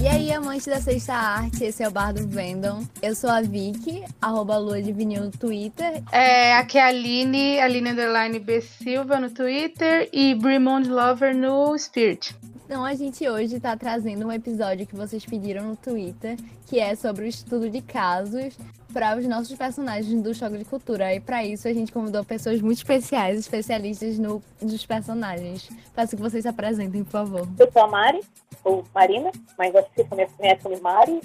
E aí, amantes da sexta arte, esse é o Bar do Vendom. Eu sou a Vicky, arroba Lua de Vinil no Twitter. É, aqui é a Aline, Aline Underline B Silva no Twitter e Brimond Lover no Spirit. Então a gente hoje está trazendo um episódio que vocês pediram no Twitter, que é sobre o estudo de casos para os nossos personagens do Choque de Cultura. E para isso a gente convidou pessoas muito especiais, especialistas no, nos personagens. Peço que vocês se apresentem, por favor. Eu sou a Mari, ou Marina, mas acho que vocês conhecem como Mari.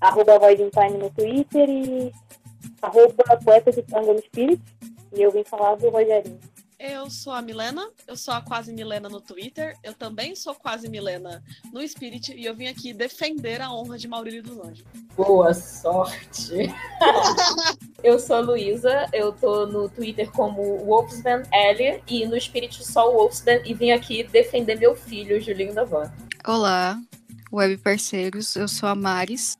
Arroba Void Time no Twitter e arroba Poeta de Tango no Spirit. E eu vim falar do Rogerinho. Eu sou a Milena, eu sou a Quase Milena no Twitter, eu também sou Quase Milena no Spirit e eu vim aqui defender a honra de Maurílio dos Anjos. Boa sorte! eu sou a Luísa, eu tô no Twitter como Wolfsman L e no Spirit só o Wolfsman e vim aqui defender meu filho, Julinho da Van. Olá, web parceiros, eu sou a Maris,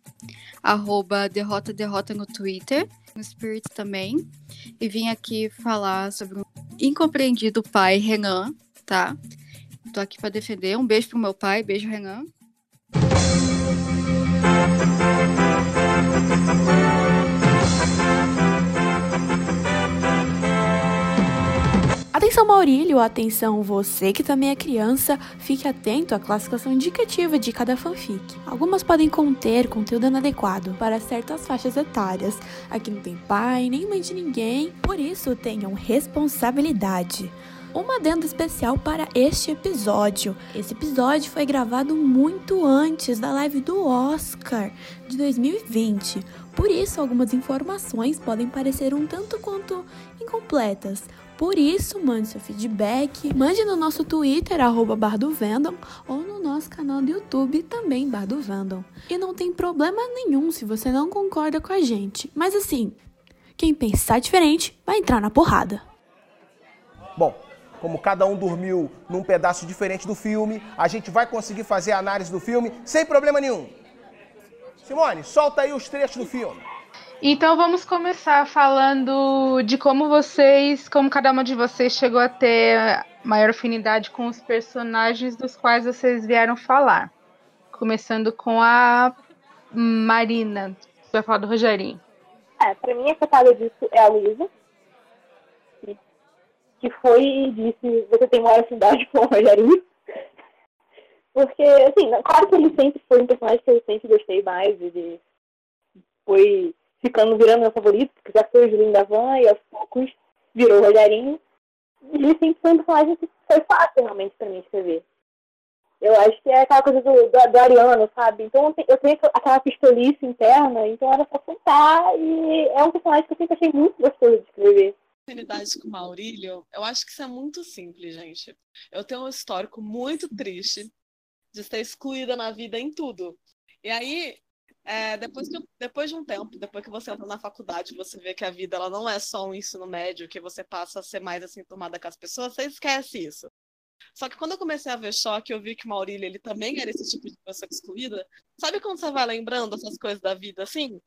arroba derrota derrota no Twitter, no Spirit também, e vim aqui falar sobre o incompreendido pai Renan, tá? Tô aqui para defender. Um beijo pro meu pai, beijo Renan. Atenção Maurílio, atenção você que também é criança, fique atento à classificação indicativa de cada fanfic. Algumas podem conter conteúdo inadequado para certas faixas etárias. Aqui não tem pai, nem mãe de ninguém, por isso tenham responsabilidade. Um adendo especial para este episódio. Esse episódio foi gravado muito antes da live do Oscar de 2020. Por isso, algumas informações podem parecer um tanto quanto incompletas. Por isso, mande seu feedback, mande no nosso Twitter, arroba Bardovendom, ou no nosso canal do YouTube, também Bardovendom. E não tem problema nenhum se você não concorda com a gente. Mas assim, quem pensar diferente vai entrar na porrada. Bom, como cada um dormiu num pedaço diferente do filme, a gente vai conseguir fazer a análise do filme sem problema nenhum. Simone, solta aí os trechos do filme. Então vamos começar falando de como vocês, como cada uma de vocês chegou a ter maior afinidade com os personagens dos quais vocês vieram falar. Começando com a Marina, que vai falar do Rogerinho. É, pra mim a cotada disso é a Luísa. Que, foi e disse, você tem maior afinidade com o Rogerinho. Porque, assim, claro que ele sempre foi um personagem que eu sempre gostei mais. Ele foi ficando virando meu favorito, porque já foi o Julinho da Van e aos poucos virou o Rogerinho. E ele sempre foi um personagem que foi fácil realmente pra mim escrever. Eu acho que é aquela coisa do, do, do Ariano, sabe? Então eu tenho aquela pistolice interna, então era só contar e é um personagem que eu sempre achei muito gostoso de escrever. Afinidade com o Maurílio, eu acho que isso é muito simples, gente. Eu tenho um histórico muito triste de ser excluída na vida em tudo. E aí, é, depois, que, depois de um tempo, depois que você entra na faculdade, você vê que a vida ela não é só um ensino médio, que você passa a ser mais assim tomada com as pessoas, você esquece isso. Só que quando eu comecei a ver choque, eu vi que o Maurílio ele também era esse tipo de pessoa excluída. Sabe quando você vai lembrando essas coisas da vida assim?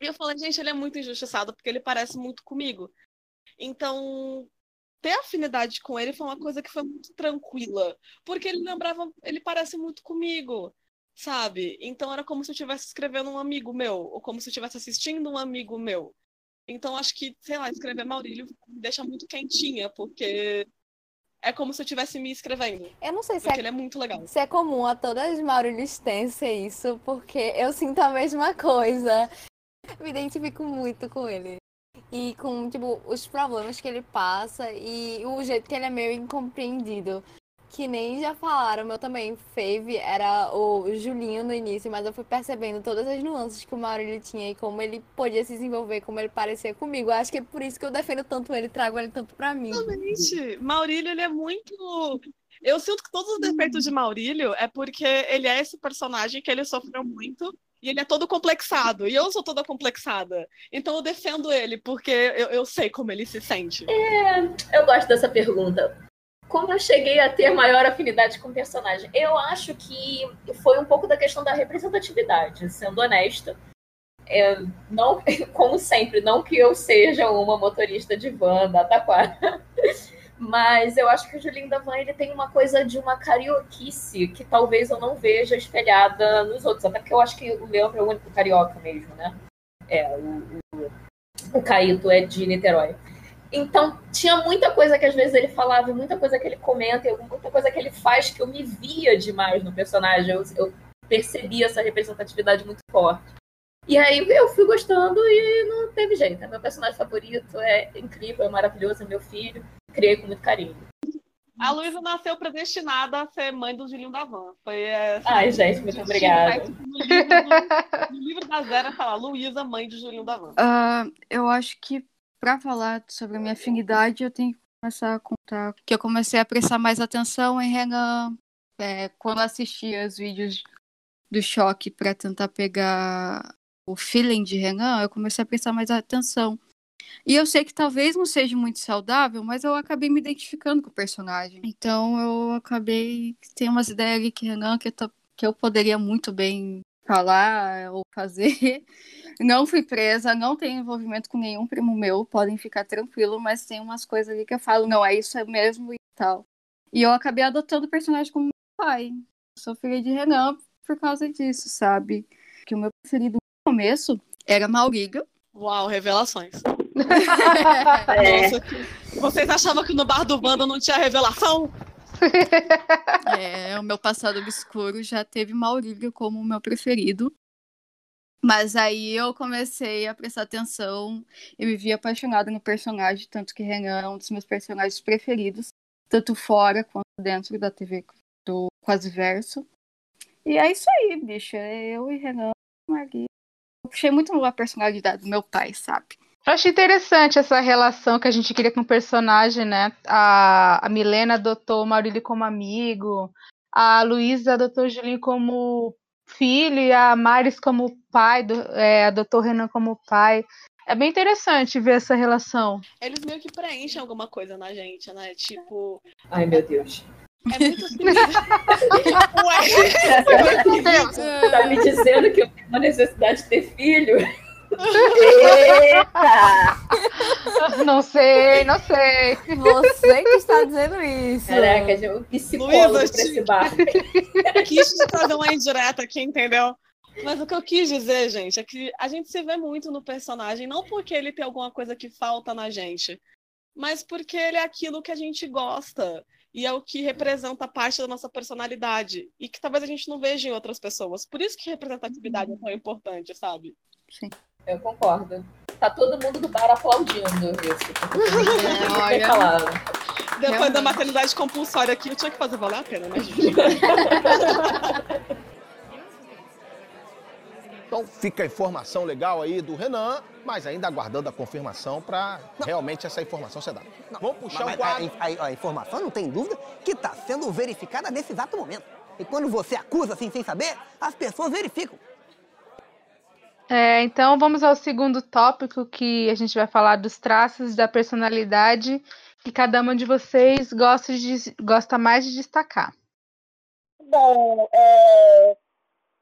E eu falei, gente, ele é muito injustiçado porque ele parece muito comigo. Então, ter afinidade com ele foi uma coisa que foi muito tranquila, porque ele lembrava, ele parece muito comigo sabe? Então era como se eu estivesse escrevendo um amigo meu, ou como se eu estivesse assistindo um amigo meu. Então acho que, sei lá, escrever Maurílio me deixa muito quentinha, porque é como se eu estivesse me escrevendo. Eu não sei se porque é, ele é muito legal. se é comum a todas as ser isso, porque eu sinto a mesma coisa. Me identifico muito com ele. E com, tipo, os problemas que ele passa e o jeito que ele é meio incompreendido. Que nem já falaram, meu também, Fave era o Julinho no início, mas eu fui percebendo todas as nuances que o Maurílio tinha e como ele podia se desenvolver, como ele parecia comigo. Eu acho que é por isso que eu defendo tanto ele, trago ele tanto pra mim. Exatamente. Maurílio, ele é muito. Eu sinto que todos os defeitos de Maurílio é porque ele é esse personagem que ele sofreu muito e ele é todo complexado. E eu sou toda complexada. Então eu defendo ele, porque eu, eu sei como ele se sente. É, eu gosto dessa pergunta. Como eu cheguei a ter maior afinidade com o personagem? Eu acho que foi um pouco da questão da representatividade, sendo honesta. É, não, como sempre, não que eu seja uma motorista de van da Taquara, mas eu acho que o Julinho da Van ele tem uma coisa de uma carioquice que talvez eu não veja espelhada nos outros, até porque eu acho que o Leandro é o único carioca mesmo, né? É, o, o, o Caíto é de Niterói. Então, tinha muita coisa que às vezes ele falava, muita coisa que ele comenta, muita coisa que ele faz que eu me via demais no personagem. Eu, eu percebi essa representatividade muito forte. E aí eu fui gostando e não teve jeito. É meu personagem favorito, é incrível, é maravilhoso, é meu filho. Criei com muito carinho. A Luísa nasceu predestinada a ser mãe do Julinho da Van. Foi, é, assim, Ai, gente, muito obrigada. No livro, no livro da Zera fala Luísa, mãe do Julinho da Van. Uh, eu acho que para falar sobre a minha afinidade, eu tenho que começar a contar que eu comecei a prestar mais atenção em Renan é, quando assistia os vídeos do choque para tentar pegar o feeling de Renan, eu comecei a prestar mais atenção. E eu sei que talvez não seja muito saudável, mas eu acabei me identificando com o personagem. Então eu acabei. Tem umas ideias ali que Renan que eu, que eu poderia muito bem falar ou fazer. Não fui presa, não tenho envolvimento com nenhum primo meu, podem ficar tranquilo, mas tem umas coisas ali que eu falo, não, é isso é mesmo e tal. E eu acabei adotando o personagem como meu pai. sou filha de Renan por causa disso, sabe? Que o meu preferido no começo era Maurílio. Uau, revelações. é. Nossa, vocês achavam que no bar do Banda não tinha revelação? É, o meu passado obscuro já teve Maurílio como o meu preferido. Mas aí eu comecei a prestar atenção e me vi apaixonada no personagem, tanto que Renan é um dos meus personagens preferidos, tanto fora quanto dentro da TV do Quase Verso. E é isso aí, bicho. É eu e Renan, Maria. Eu puxei muito a personalidade do meu pai, sabe? Eu achei interessante essa relação que a gente queria com o personagem, né? A, a Milena adotou o Maurílio como amigo, a Luísa adotou o Julinho como filho e a Maris como pai, do, é, adotou o Renan como pai. É bem interessante ver essa relação. Eles meio que preenchem alguma coisa na gente, né? Tipo. Ai, meu Deus. É muito simples. Ué! tá me dizendo que eu tenho uma necessidade de ter filho? Eita! Não sei, não sei. Você que está dizendo isso. Caraca, é um psicólogo Luísa, pra esse barco. Quis te trazer uma indireta aqui, entendeu? Mas o que eu quis dizer, gente, é que a gente se vê muito no personagem, não porque ele tem alguma coisa que falta na gente, mas porque ele é aquilo que a gente gosta e é o que representa parte da nossa personalidade e que talvez a gente não veja em outras pessoas. Por isso que representatividade é tão importante, sabe? Sim. Eu concordo. Tá todo mundo do bar aplaudindo isso. É, olha, Depois Realmente. da maternidade compulsória aqui, eu tinha que fazer valer a pena, né, gente? Então fica a informação legal aí do Renan, mas ainda aguardando a confirmação para realmente essa informação ser dada. Não, Vamos puxar mas, o quadro. A, a, a, informação, não tem dúvida, que está sendo verificada nesse exato momento. E quando você acusa assim sem saber, as pessoas verificam. É, então vamos ao segundo tópico que a gente vai falar dos traços da personalidade que cada uma de vocês gosta, de, gosta mais de destacar. Bom, é,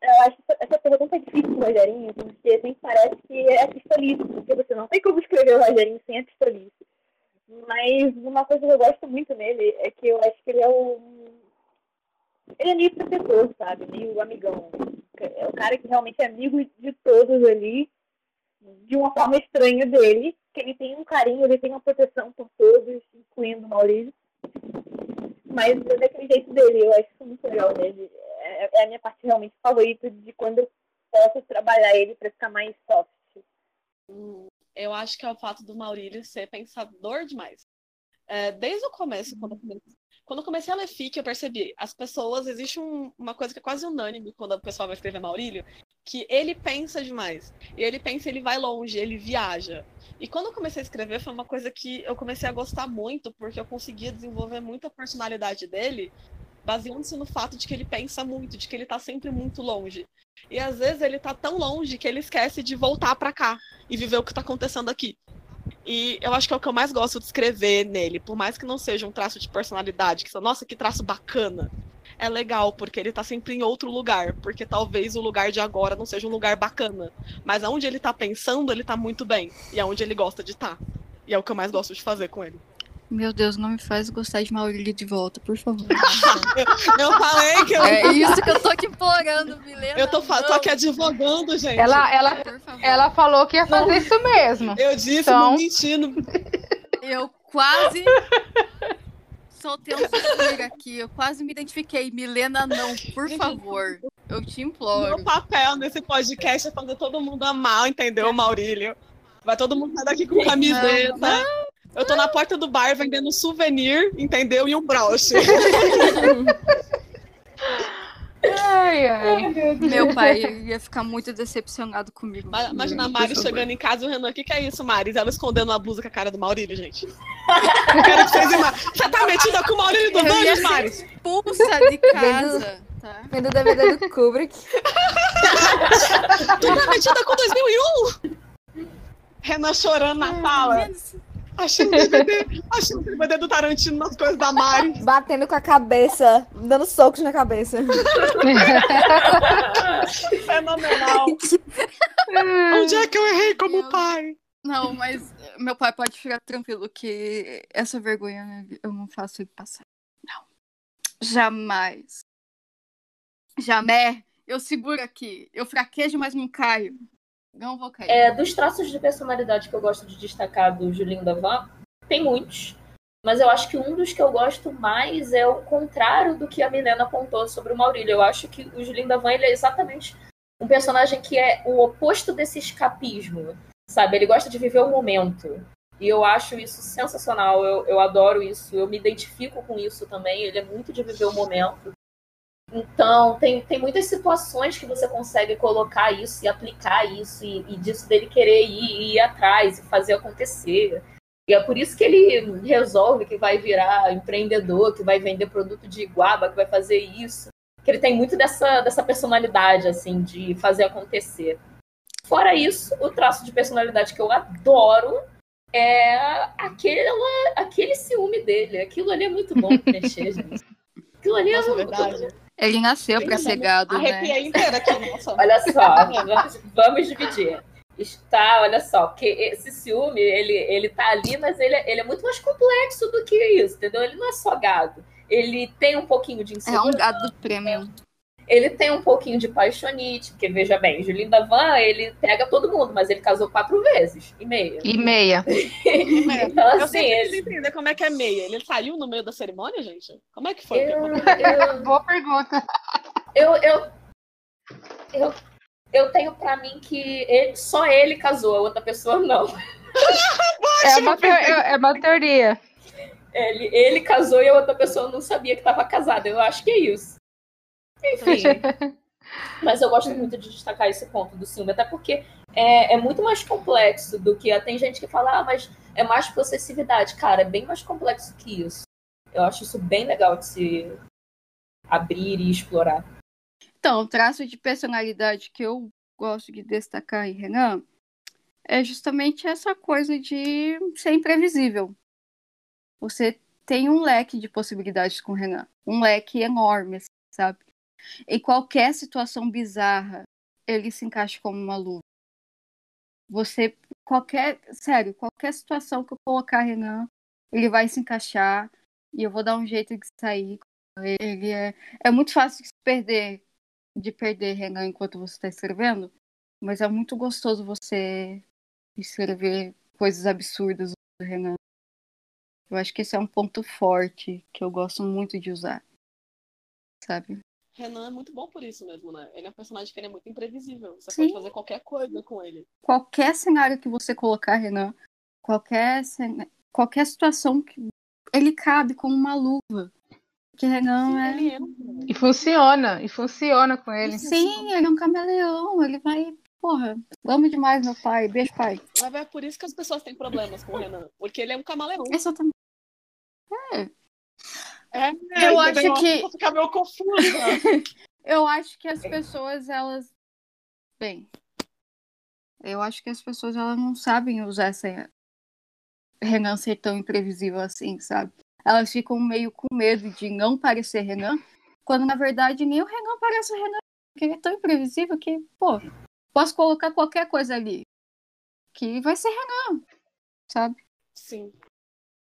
eu acho essa pergunta é difícil, Rogerinho, porque sempre parece que é pistolice, porque você não tem como escrever o Rogerinho sem a pistolice. Mas uma coisa que eu gosto muito nele é que eu acho que ele é o. Ele é meio protetor, sabe? Meio amigão é o cara que realmente é amigo de todos ali, de uma forma estranha dele, que ele tem um carinho, ele tem uma proteção por todos, incluindo o Maurício. Mas é daquele jeito dele, eu acho isso muito legal nele. É, é a minha parte realmente favorita de quando eu posso trabalhar ele para ficar mais soft. Eu acho que é o fato do Maurílio ser pensador demais. É, desde o começo, quando eu comecei quando eu comecei a ler FIC, eu percebi, as pessoas, existe um, uma coisa que é quase unânime quando o pessoal vai escrever Maurílio, que ele pensa demais. E ele pensa, ele vai longe, ele viaja. E quando eu comecei a escrever, foi uma coisa que eu comecei a gostar muito, porque eu conseguia desenvolver muito a personalidade dele, baseando-se no fato de que ele pensa muito, de que ele tá sempre muito longe. E às vezes ele tá tão longe que ele esquece de voltar para cá e viver o que tá acontecendo aqui. E eu acho que é o que eu mais gosto de escrever nele, por mais que não seja um traço de personalidade, que são, nossa, que traço bacana. é legal, porque ele tá sempre em outro lugar. Porque talvez o lugar de agora não seja um lugar bacana. Mas aonde ele tá pensando, ele tá muito bem. E aonde ele gosta de estar. Tá. E é o que eu mais gosto de fazer com ele. Meu Deus, não me faz gostar de Maurílio de volta, por favor. eu falei que eu. É isso que eu tô aqui implorando, Milena. Eu tô, tô aqui advogando, gente. Ela, ela, ela falou que ia fazer isso mesmo. Eu disse, então... não mentindo. Eu quase soltei um suspiro aqui. Eu quase me identifiquei. Milena, não, por favor. Eu te imploro. Meu papel nesse podcast é fazer todo mundo amar, entendeu, Maurílio? Vai todo mundo sair daqui com camiseta. Não, não. Eu tô na porta do bar vendendo souvenir, entendeu? E um broche. Ai, ai. Meu pai ia ficar muito decepcionado comigo. Imagina a Mari chegando em casa e o Renan, o que, que é isso, Mari? Ela escondendo a blusa com a cara do Maurílio, gente. Eu quero que vocês Você tá metida com o Maurílio do Banhos, Mari? Expulsa de casa. Tá. Vendo o DVD do Kubrick. tu tá metida com 2001? Renan chorando na sala. Achando DVD, achando o DVD do Tarantino nas coisas da Mari. Batendo com a cabeça, dando socos na cabeça. Fenomenal. Onde é que eu errei como pai? Não, mas meu pai pode ficar tranquilo que essa vergonha eu não faço ele passar. Não. Jamais. Jamais. Eu seguro aqui. Eu fraquejo, mas não caio. Não vou cair. É, dos traços de personalidade que eu gosto de destacar do Julinho Davan, tem muitos. Mas eu acho que um dos que eu gosto mais é o contrário do que a Milena apontou sobre o Maurílio. Eu acho que o Julinho Davan ele é exatamente um personagem que é o oposto desse escapismo, sabe? Ele gosta de viver o momento. E eu acho isso sensacional, eu, eu adoro isso, eu me identifico com isso também. Ele é muito de viver o momento. Então, tem, tem muitas situações que você consegue colocar isso e aplicar isso, e, e disso dele querer ir, ir atrás e fazer acontecer. E é por isso que ele resolve que vai virar empreendedor, que vai vender produto de iguaba, que vai fazer isso. Que ele tem muito dessa, dessa personalidade, assim, de fazer acontecer. Fora isso, o traço de personalidade que eu adoro é aquele, aquele ciúme dele. Aquilo ali é muito bom pra mexer, gente. Aquilo ali é Nossa, é verdade. Ele nasceu para ser gado, Arrepiei né? inteira aqui, nossa. Olha só, vamos, vamos dividir. Está, olha só, porque esse ciúme, ele, ele tá ali, mas ele, é, ele é muito mais complexo do que isso, entendeu? Ele não é só gado. Ele tem um pouquinho de insegurança. É um gado premium. Ele tem um pouquinho de paixonite, porque veja bem, Julinho Davan, ele pega todo mundo, mas ele casou quatro vezes e meia. E meia. então, assim, eu sempre ele... entender como é que é meia. Ele saiu no meio da cerimônia, gente? Como é que foi? Eu, eu... Boa pergunta. Eu, eu, eu, eu tenho pra mim que ele, só ele casou, a outra pessoa não. é, uma, é uma teoria. Ele, ele casou e a outra pessoa não sabia que estava casada. Eu acho que é isso. Enfim. Mas eu gosto muito de destacar esse ponto do ciúme, até porque é, é, muito mais complexo do que. Tem gente que fala, ah, mas é mais possessividade. Cara, é bem mais complexo que isso. Eu acho isso bem legal de se abrir e explorar. Então, o traço de personalidade que eu gosto de destacar em Renan é justamente essa coisa de ser imprevisível. Você tem um leque de possibilidades com o Renan. Um leque enorme, sabe? Em qualquer situação bizarra, ele se encaixa como uma luva. Você, qualquer, sério, qualquer situação que eu colocar Renan, ele vai se encaixar e eu vou dar um jeito de sair. Ele é, é muito fácil de perder, de perder Renan enquanto você está escrevendo, mas é muito gostoso você escrever coisas absurdas do Renan. Eu acho que esse é um ponto forte que eu gosto muito de usar, sabe? Renan é muito bom por isso mesmo, né? Ele é um personagem que é muito imprevisível. Você Sim. pode fazer qualquer coisa com ele. Qualquer cenário que você colocar, Renan, qualquer, qualquer situação que ele cabe como uma luva. Porque Renan Sim, é. E funciona, e funciona com ele. Sim, ele é um camaleão, ele vai. Porra, amo demais meu pai. Beijo, pai. Mas é por isso que as pessoas têm problemas com o Renan. Porque ele é um camaleão. Exatamente. É. É, eu acho que. Ficar meio confusa. eu acho que as pessoas, elas. Bem. Eu acho que as pessoas elas não sabem usar essa Renan ser tão imprevisível assim, sabe? Elas ficam meio com medo de não parecer Renan, Quando na verdade nem o Renan parece o Renan. Porque ele é tão imprevisível que, pô, posso colocar qualquer coisa ali. Que vai ser Renan. Sabe? Sim.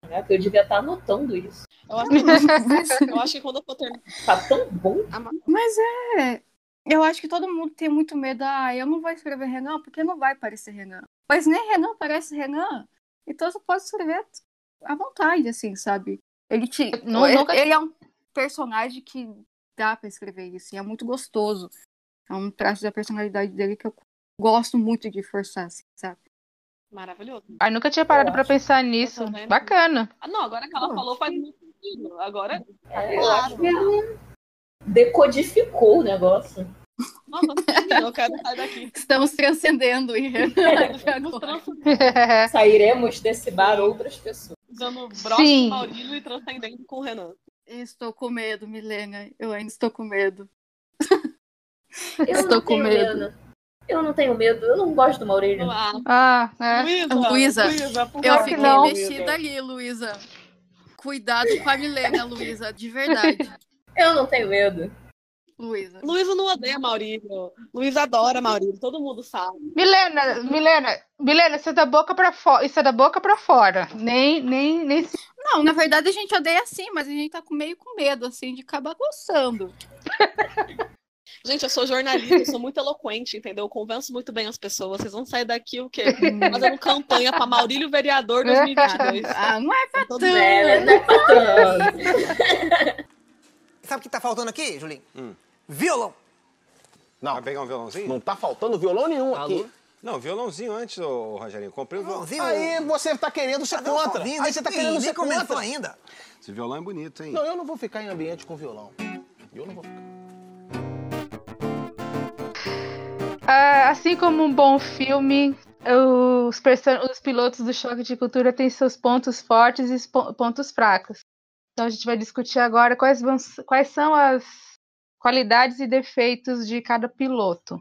É, que eu devia estar anotando isso. Eu acho que, eu acho que quando eu for terminar. Tá tão bom. Mas é. Eu acho que todo mundo tem muito medo. Ah, eu não vou escrever Renan porque não vai parecer Renan. Mas nem Renan parece Renan. Então você pode escrever à vontade, assim, sabe? Ele te. Não- ele, nunca- ele é um personagem que dá pra escrever isso. E é muito gostoso. É um traço da personalidade dele que eu gosto muito de forçar, assim, sabe? Maravilhoso. Ai, nunca tinha parado acho. pensar nisso. Não. Bacana. Ah, não, agora que ela falou faz muito sentido. Agora, É, eu acho que ele decodificou o negócio. nossa, eu quero sair daqui. Estamos transcendendo em Renan. Vamos agora. trans- Sairemos desse bar outras pessoas. Usando o broche Sim. do Maurílio e transcendendo com o Renan. Estou com medo, Milena. Eu ainda estou com medo. Eu Estou não com tenho medo. Eu não tenho medo. Eu não gosto do Maurílio. Ah, é. Luísa, Eu fiquei não. mexida ali, Luísa. Cuidado com a Milena, Luísa, de verdade. Eu não tenho medo. Luísa. Luísa não odeia Maurílio. Luísa adora Maurílio, todo mundo sabe. Milena, Milena, Milena, isso é da boca pra fora. Isso é da boca pra fora. Nem, nem, nem. Não, na verdade a gente odeia sim, mas a gente tá meio com medo, assim, de acabar gostando. Gente, eu sou jornalista, eu sou muito eloquente, entendeu? Eu convenço muito bem as pessoas. Vocês vão sair daqui o quê? Fazendo campanha pra Maurílio Vereador 2022. Ah, não é pra Todo tanto. É, não é pra tanto. Sabe o que tá faltando aqui, Julinho? Violão. Não, Vai pegar um violãozinho? não tá faltando violão nenhum aqui. Não, violãozinho antes, ô Rogerinho. Comprei um violão. Violãozinho. Aí você tá querendo ser Cadê o contra. sozinho? Aí você tá querendo ser começou contra. ainda. Esse violão é bonito, hein? Não, eu não vou ficar em ambiente com violão. Eu não vou ficar. Ah, assim como um bom filme, os, os pilotos do Choque de Cultura têm seus pontos fortes e pontos fracos. Então a gente vai discutir agora quais, vão quais são as qualidades e defeitos de cada piloto.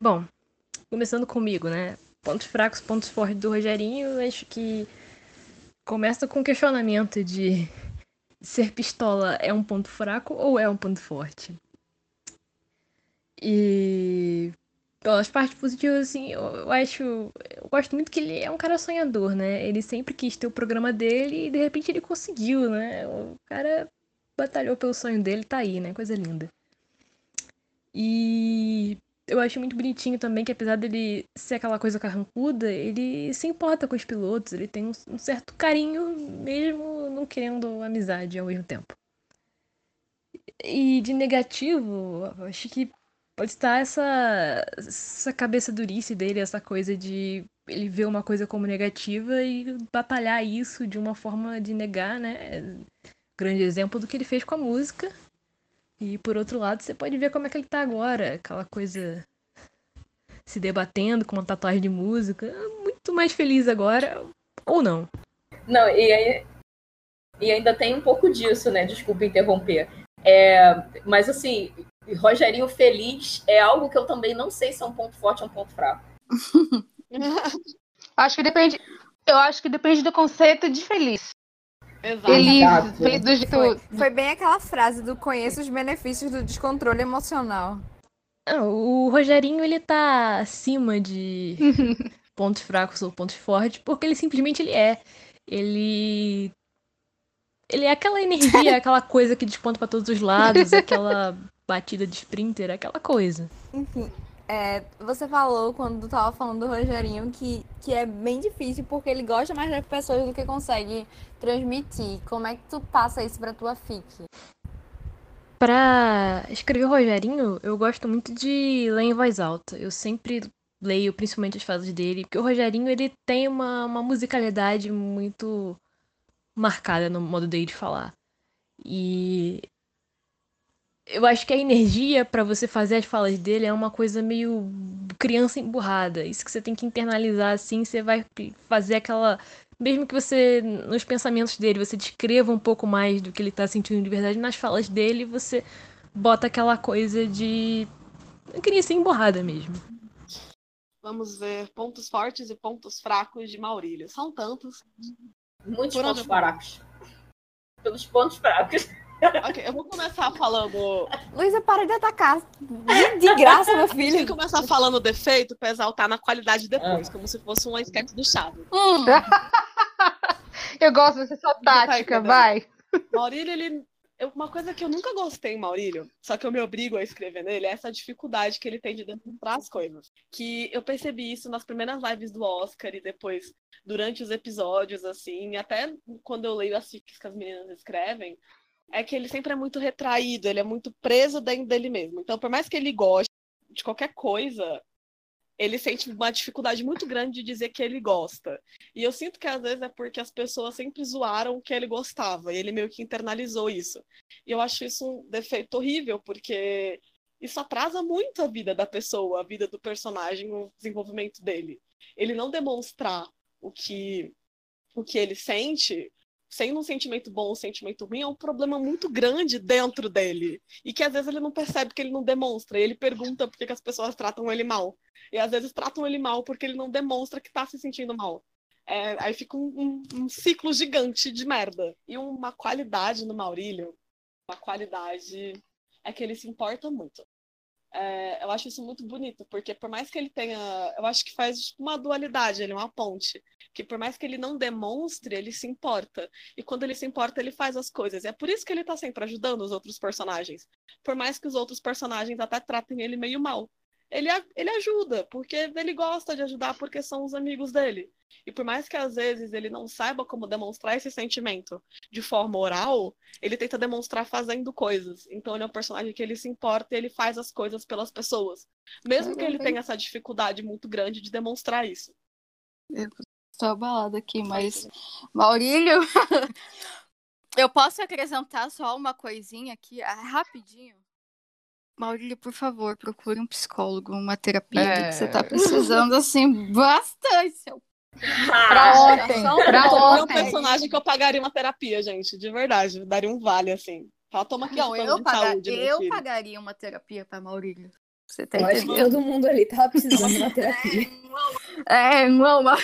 Bom, começando comigo, né? Pontos fracos, pontos fortes do Rogerinho, acho que começa com o questionamento de ser pistola é um ponto fraco ou é um ponto forte? E pelas partes positivas, assim, eu, acho. Eu gosto muito que ele é um cara sonhador, né? Ele sempre quis ter o programa dele e de repente ele conseguiu, né? O cara batalhou pelo sonho dele, tá aí, né? Coisa linda. E eu acho muito bonitinho também que apesar dele ser aquela coisa carrancuda, ele se importa com os pilotos, ele tem um, um certo carinho, mesmo não querendo amizade ao mesmo tempo. E de negativo, acho que pode estar essa, essa cabeça durice dele, essa coisa de ele ver uma coisa como negativa e batalhar isso de uma forma de negar, né? Grande exemplo do que ele fez com a música. E por outro lado, você pode ver como é que ele tá agora, aquela coisa se debatendo com uma tatuagem de música, muito mais feliz agora, ou não. Não, e, aí- e ainda tem um pouco disso, né? Desculpa interromper. É, mas assim, Rogerinho feliz é algo que eu também não sei se é um ponto forte ou um ponto fraco. Acho que depende. Eu acho que depende do conceito de feliz. Exato. Feliz, feliz do jeito. Foi, foi bem aquela frase do conheço os benefícios do descontrole emocional. Ah, o Rogerinho, ele tá acima de pontos fracos ou pontos fortes, porque ele simplesmente ele é. Ele. Ele é aquela energia, aquela coisa que desponta pra todos os lados, aquela batida de sprinter, aquela coisa. Enfim, é, você falou quando tava falando do Rogerinho que, que é bem difícil porque ele gosta mais das pessoas do que consegue transmitir. Como é que tu passa isso pra tua fic? Pra escrever o Rogerinho, eu gosto muito de ler em voz alta. Eu sempre leio, principalmente as fases dele, porque o Rogerinho ele tem uma, uma musicalidade muito marcada no modo dele de falar. E eu acho que a energia pra você fazer as falas dele é uma coisa meio criança emburrada. Isso que você tem que internalizar assim, você vai fazer aquela mesmo que você, nos pensamentos dele, você descreva um pouco mais do que ele tá sentindo de verdade, nas falas dele, você bota aquela coisa de. criança emburrada mesmo. Vamos ver pontos fortes e pontos fracos de Maurílio. São tantos. Muitos Por pontos fracos. Pelos pontos fracos. Ok, eu vou começar falando. Luísa, para de atacar. De, de graça, meu filho. Vou começar falando o defeito pra exaltar na qualidade depois, como se fosse uma sketch do Chaves. Hum, Eu gosto dessa sua tática, vai. Maurílio, ele. Uma coisa que eu nunca gostei em Maurílio, só que eu me obrigo a escrever nele, é essa dificuldade que ele tem de demonstrar as coisas. Que eu percebi isso nas primeiras lives do Oscar e depois durante os episódios, assim, até quando eu leio as fics que as meninas escrevem, é que ele sempre é muito retraído, ele é muito preso dentro dele mesmo. Então, por mais que ele goste de qualquer coisa, ele sente uma dificuldade muito grande de dizer que ele gosta. E eu sinto que às vezes é porque as pessoas sempre zoaram o que ele gostava, e ele meio que internalizou isso. E eu acho isso um defeito horrível, porque isso atrasa muito a vida da pessoa, a vida do personagem, o desenvolvimento dele. Ele não demonstrar o que o que ele sente, sendo um sentimento bom ou um sentimento ruim, é um problema muito grande dentro dele. E que às vezes ele não percebe que ele não demonstra. E ele pergunta por que, as pessoas tratam ele mal. E às vezes tratam ele mal porque ele não demonstra que está se sentindo mal. É, aí fica um, um- um ciclo gigante de merda. E uma qualidade no Maurílio, uma qualidade é que ele se importa muito. É, eu acho isso muito bonito, porque por mais que ele tenha. Eu acho que faz tipo, uma dualidade, ele é uma ponte. Que por mais que ele não demonstre, ele se importa. E quando ele se importa, ele faz as coisas. E é por isso que ele tá sempre ajudando os outros personagens. Por mais que os outros personagens até tratem ele meio mal. Ele, ele ajuda, porque ele gosta de ajudar, porque são os amigos dele. E por mais que às vezes ele não saiba como demonstrar esse sentimento de forma oral, ele tenta demonstrar fazendo coisas. Então ele é um personagem que ele se importa e ele faz as coisas pelas pessoas. Mesmo que ele tenha essa dificuldade muito grande de demonstrar isso. Tô abalada aqui, mas. Maurílio, eu posso acrescentar só uma coisinha aqui, ah, rapidinho? Maurílio, por favor, procure um psicólogo, uma terapia É. que você tá precisando, assim, bastante. Seu... Pra ontem, Só pra É um ontem. personagem que eu pagaria uma terapia, gente, de verdade. Daria um vale, assim. Fala, toma aqui Não, plano eu, de paga- saúde, eu pagaria uma terapia pra Maurílio. Você tá Eu acho que todo mundo ali tava precisando de uma terapia. É, não, mas...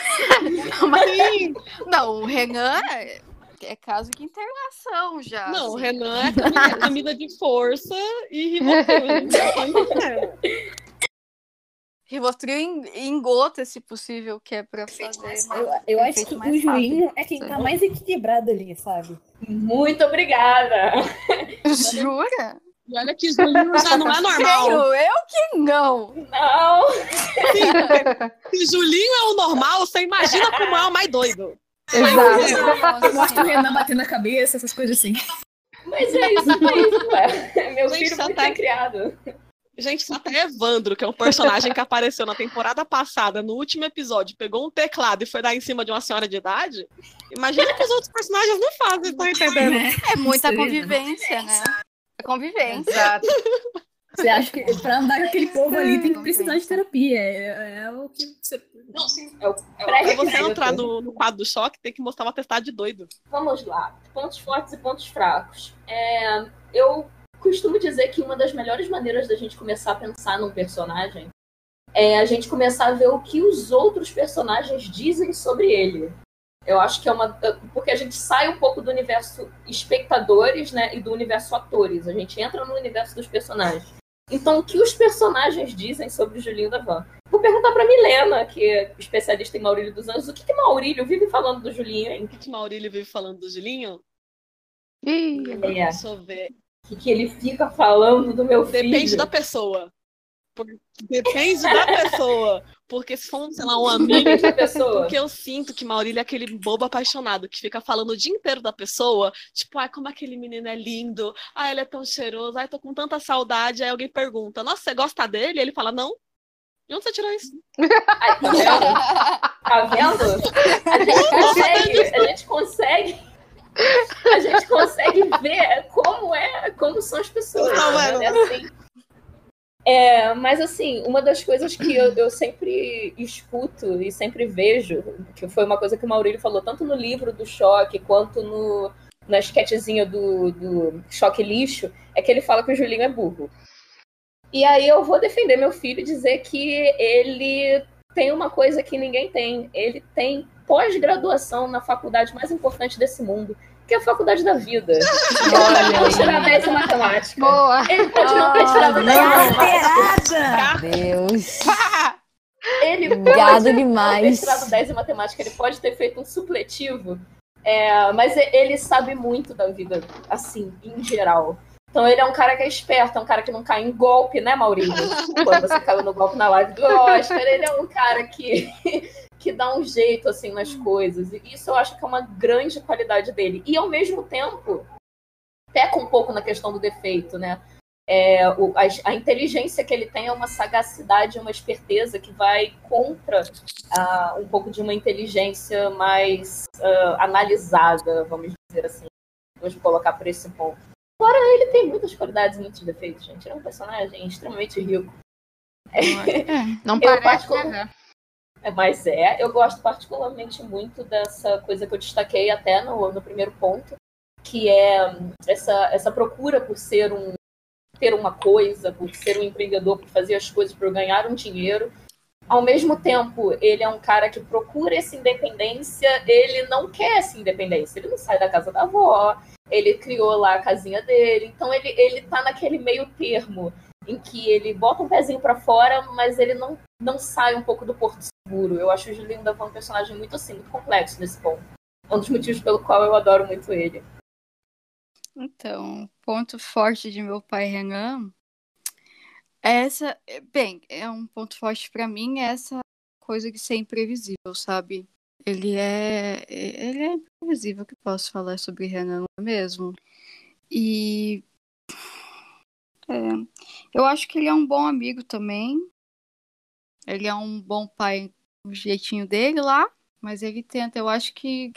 mas- Não, o Renan é, caso de internação já. Não, o assim. Renan é camisa, camisa de força e Rivotril. Rivotril em, em gota, se possível, que é pra fazer. Eu, eu acho que mais o Julinho é quem tá mais equilibrado ali, sabe? Muito obrigada. Jura? E olha que Julinho já não é normal. Feio, eu que não. Não. Se Julinho é o normal, você imagina como é o mais doido. Exato. Mostra o Renan batendo a cabeça, essas coisas assim. Mas é isso mesmo, ué. Meu Gente, filho só muito tá- criado. Gente, até Evandro, que é um personagem que apareceu na temporada passada, no último episódio, pegou um teclado e foi dar em cima de uma senhora de idade. Imagina que os outros personagens não fazem, tá entendendo? É muita Seria. convivência, né? É convivência. Exato. Você acha que pra andar com aquele povo ali tem que precisar de terapia. É, é o que você. É o Pra você pré-requisito. entrar no, no quadro do choque, tem que mostrar uma atestado de doido. Vamos lá. Pontos fortes e pontos fracos. É, eu costumo dizer que uma das melhores maneiras da gente começar a pensar num personagem é a gente começar a ver o que os outros personagens dizem sobre ele. Eu acho que é uma. Porque a gente sai um pouco do universo espectadores, né? E do universo atores. A gente entra no universo dos personagens. Então, o que os personagens dizem sobre o Julinho da Van? Vou perguntar pra Milena, que é especialista em Maurílio dos Anjos, o que, que Maurílio vive falando do Julinho, hein? O que, que Maurílio vive falando do Julinho? Ih, É, Deixa eu ver. o que, que ele fica falando do meu filho? Depende da pessoa. Depende da pessoa. Porque se for, sei lá, um amigo. Porque eu sinto que Maurílio é aquele bobo apaixonado que fica falando o dia inteiro da pessoa. Tipo, ai, como aquele menino é lindo. Ai, ele é tão cheiroso. Ai, tô com tanta saudade. Aí alguém pergunta, nossa, você gosta dele? Ele fala, não. De onde você tirou isso? Ai, tá vendo? Tá vendo? A gente consegue, a gente consegue. A gente consegue ver como é, como são as pessoas. Não, né? é, É assim. É, mas assim, uma das coisas que eu, eu sempre escuto e sempre vejo, que foi uma coisa que o Maurílio falou, tanto no livro do Choque quanto no, na esquetezinha do, do Choque Lixo, é que ele fala que o Julinho é burro. E aí eu vou defender meu filho e dizer que ele tem uma coisa que ninguém tem. Ele tem pós-graduação na faculdade mais importante desse mundo, que é a faculdade da vida. Ele pode tirar 10 em matemática. Boa. Ele pode não ter tirado 10 em matemática. Deus. Ele Gado pode não ter demais. tirado 10 em matemática, ele pode ter feito um supletivo, é, mas ele sabe muito da vida, assim, em geral. Então ele é um cara que é esperto, é um cara que não cai em golpe, né, Maurício? Quando você caiu no golpe na live do Oscar, ele é um cara que, que dá um jeito, assim, nas coisas. E isso eu acho que é uma grande qualidade dele. E, ao mesmo tempo, peca um pouco na questão do defeito, né? É, o- a, a inteligência que ele tem é uma sagacidade, uma esperteza que vai contra ah, um pouco de uma inteligência mais ah, analisada, vamos dizer assim. Vamos colocar por esse ponto. Fora ele tem muitas qualidades e muitos defeitos, gente. Ele é um personagem extremamente rico. Não Eu parece, particular- né? É, Mas é, eu gosto particularmente muito dessa coisa que eu destaquei até no, no primeiro ponto, que é hum, essa, essa procura por ser um ter uma coisa, por ser um empreendedor, por fazer as coisas, por ganhar um dinheiro. Ao mesmo tempo, ele é um cara que procura essa independência, ele não quer essa independência, ele não sai da casa da avó, ele criou lá a casinha dele, então ele, ele tá naquele meio termo em que ele bota um pezinho pra fora, mas ele não, não sai um pouco do porto seguro. Eu acho o Julinho Davan um personagem muito assim, muito complexo nesse ponto. É um dos motivos pelo qual eu adoro muito ele. Então, ponto forte de meu pai Renan. Essa, bem, é um ponto forte pra mim, essa coisa de ser imprevisível, sabe? Ele é, ele é imprevisível, que posso falar sobre Renan, é mesmo? E é, eu acho que ele é um bom amigo também. Ele é um bom pai do jeitinho dele lá, mas ele tenta, eu acho que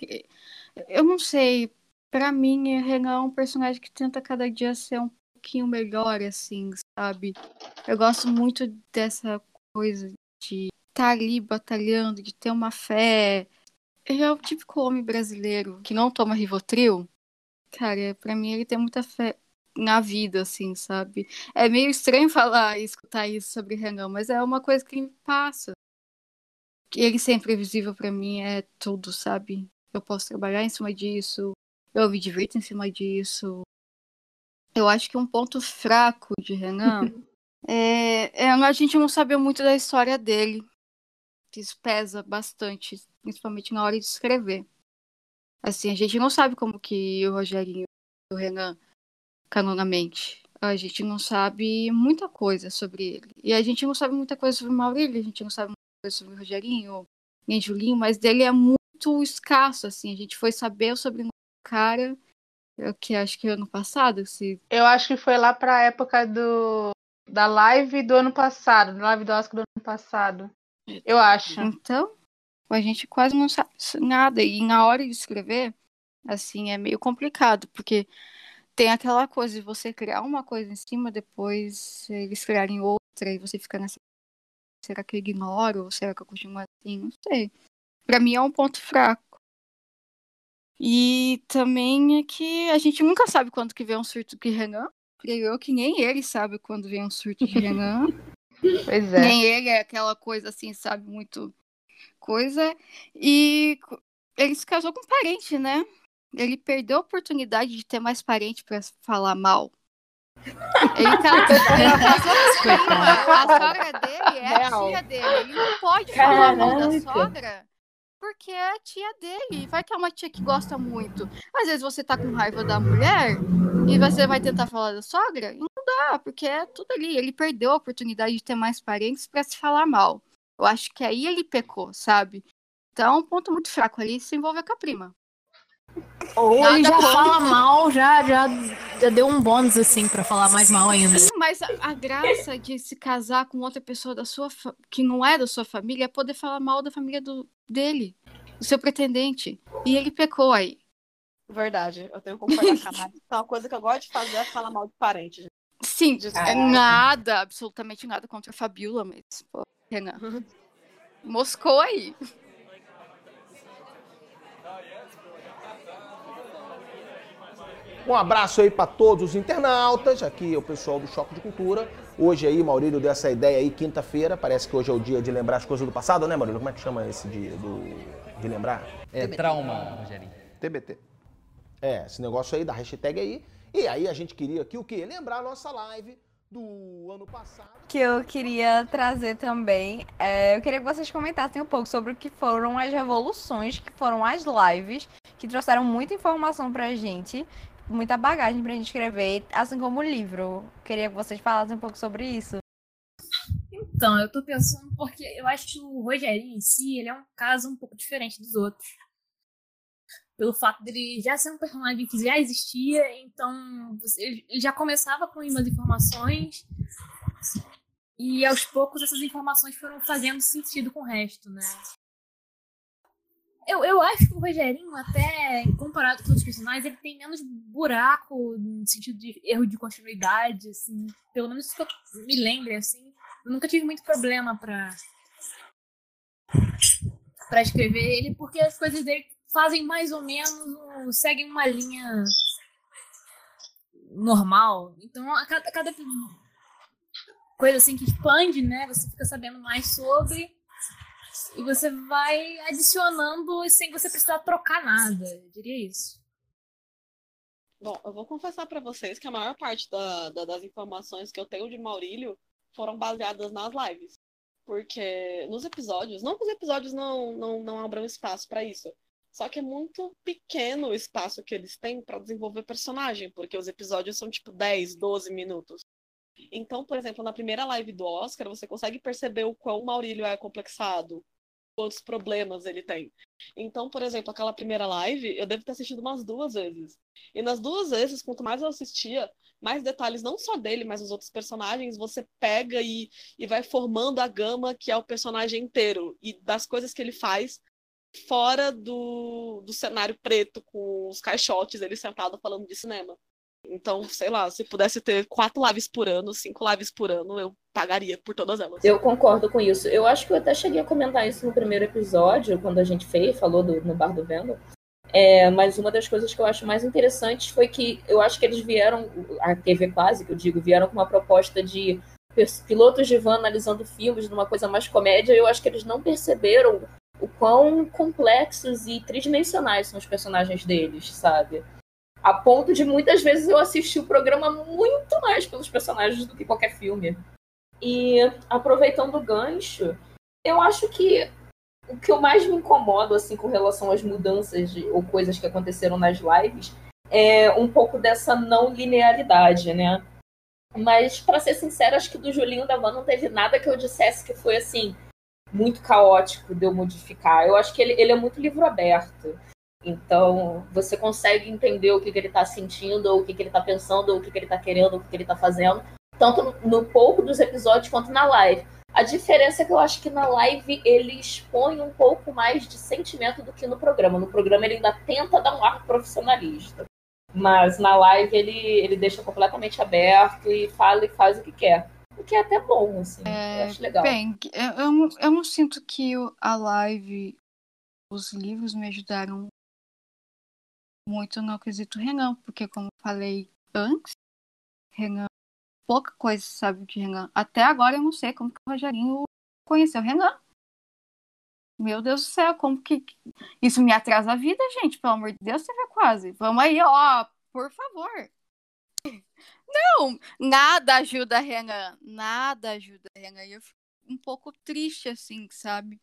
eu não sei, Pra mim, Renan é um personagem que tenta cada dia ser um pouquinho melhor, assim, sabe? Eu gosto muito dessa coisa de estar ali batalhando, de ter uma fé. Ele é o típico homem brasileiro que não toma Rivotril. Cara, pra mim ele tem muita fé na vida, assim, sabe? É meio estranho falar e escutar isso sobre Renan, mas é uma coisa que me passa. Ele ser imprevisível pra mim é tudo, sabe? Eu posso trabalhar em cima disso, eu me divirto em cima disso. Eu acho que um ponto fraco de Renan é, é a gente não saber muito da história dele. Isso pesa bastante, principalmente na hora de escrever. Assim, a gente não sabe como que o Rogerinho e o Renan canonamente. A gente não sabe muita coisa sobre ele. E a gente não sabe muita coisa sobre o Maurílio, a gente não sabe muita coisa sobre o Rogerinho, nem Julinho, mas dele é muito escasso, assim. A gente foi saber sobre o cara, que acho que ano passado, se Eu acho que foi lá pra época do da live do ano passado, da live do Oscar do ano passado. Eu acho. Então, a gente quase não sabe nada. E na hora de escrever, assim, é meio complicado, porque tem aquela coisa de você criar uma coisa em cima, depois eles criarem outra, e você fica nessa. Será que eu ignoro? Ou será que eu continuo assim? Não sei. Pra mim é um ponto fraco. E também é que a gente nunca sabe quando que vem um surto de Renan. Creio eu que nem ele sabe quando vem um surto de Renan. Pois é. Nem ele é aquela coisa assim, sabe, muito coisa. E ele se casou com um parente, né? Ele perdeu a oportunidade de ter mais parente pra falar mal. Ele, com prima. A sogra dele é a tia dele. Ele não pode falar mal da sogra porque é a tia dele. Vai que é uma tia que gosta muito. Às vezes você tá com raiva da mulher e você vai tentar falar da sogra. E não dá, porque é tudo ali. Ele perdeu a oportunidade de ter mais parentes pra se falar mal. Eu acho que aí ele pecou, sabe? Então, um ponto muito fraco ali se envolve com a prima. Ou Nada ele já contra. fala mal, já, já, já deu um bônus assim pra falar mais mal ainda. Sim, mas a, a graça de se casar com outra pessoa da sua que não é da sua família é poder falar mal da família do, dele, do seu pretendente. E ele pecou aí. Verdade, eu tenho que concordar com a Mari. Então, uma coisa que eu gosto de fazer é falar mal de parente. gente. Sim, é nada, absolutamente nada contra a Fabiola, mas, pô, Renan. Moscou aí. Um abraço aí para todos os internautas, aqui é o pessoal do Choque de Cultura. Hoje aí, Maurílio deu essa ideia aí, quinta-feira, parece que hoje é o dia de lembrar as coisas do passado, né, Maurílio? Como é que chama esse dia do, de lembrar? É trauma, Rogerinho. TBT. É, esse negócio aí da hashtag aí. E aí a gente queria aqui o quê? Lembrar a nossa live do ano passado. que eu queria trazer também. é, eu queria que vocês comentassem um pouco sobre o que foram as revoluções, que foram as lives, que trouxeram muita informação pra gente, muita bagagem pra gente escrever, assim como o livro. Queria que vocês falassem um pouco sobre isso. Então, eu tô pensando porque eu acho que o Rogerinho em si, ele é um caso um pouco diferente dos outros. Pelo fato dele já ser um personagem que já existia, então ele já começava com umas informações e aos poucos essas informações foram fazendo sentido com o resto, né? Eu, eu acho que o Rogerinho, até comparado com outros personagens, ele tem menos buraco no sentido de erro de continuidade, assim. Pelo menos que eu me lembre, assim. Eu nunca tive muito problema pra, pra escrever ele, porque as coisas dele fazem mais ou menos, seguem uma linha normal. Então, a cada, a cada coisa assim que expande, né? Você fica sabendo mais sobre e você vai adicionando sem você precisar trocar nada. Eu diria isso. Bom, eu vou confessar pra vocês que a maior parte da- da- das informações que eu tenho de Maurílio foram baseadas nas lives. Porque nos episódios, não que os episódios não, não, não abram espaço pra isso. Só que é muito pequeno o espaço que eles têm pra desenvolver personagem, porque os episódios são tipo 10, 12 minutos. Então, por exemplo, na primeira live do Oscar, você consegue perceber o quão Maurílio é complexado, quantos problemas ele tem. Então, por exemplo, aquela primeira live, eu devo ter assistido umas duas vezes. E nas duas vezes, quanto mais eu assistia, mais detalhes, não só dele, mas dos outros personagens, você pega e, e vai formando a gama que é o personagem inteiro. E das coisas que ele faz fora do, do cenário preto, com os caixotes, ele sentado falando de cinema. Então, sei lá, se pudesse ter quatro lives por ano, cinco lives por ano, eu pagaria por todas elas. Eu concordo com isso. Eu acho que eu até cheguei a comentar isso no primeiro episódio, quando a gente fez, falou do, no Bar do Vendo. É, mas uma das coisas que eu acho mais interessantes foi que eu acho que eles vieram, a TV quase, que eu digo, vieram com uma proposta de pilotos de van analisando filmes numa coisa mais comédia. Eu acho que eles não perceberam o quão complexos e tridimensionais são os personagens deles, sabe? A ponto de muitas vezes eu assistir o programa muito mais pelos personagens do que qualquer filme. E aproveitando o gancho, eu acho que o que eu mais me incomoda assim com relação às mudanças de- ou coisas que aconteceram nas lives é um pouco dessa não linearidade, né? Mas para ser sincera, acho que do Julinho da Van não teve nada que eu dissesse que foi assim muito caótico de eu modificar. Eu acho que ele, ele é muito livro aberto. Então, você consegue entender o que, que ele está sentindo, ou o que, que ele está pensando, ou o que, que ele está querendo, ou o que, que ele está fazendo, tanto no, pouco dos episódios quanto na live. A diferença é que eu acho que na live ele expõe um pouco mais de sentimento do que no programa. No programa ele ainda tenta dar um ar profissionalista. Mas na live ele, ele deixa completamente aberto e fala e faz o que quer. O que é até bom, assim. eu acho legal. Bem, eu, eu, não- eu não sinto que a live, os livros me ajudaram muito no quesito Renan, porque como falei antes, Renan, pouca coisa sabe de Renan. Até agora eu não sei como que o Rogerinho conheceu Renan. Meu Deus do céu, como que. Isso me atrasa a vida, gente, pelo amor de Deus, você vê quase. Vamos aí, ó, por favor. Não, nada ajuda Renan. Nada ajuda Renan. Eu fico um pouco triste, assim, sabe?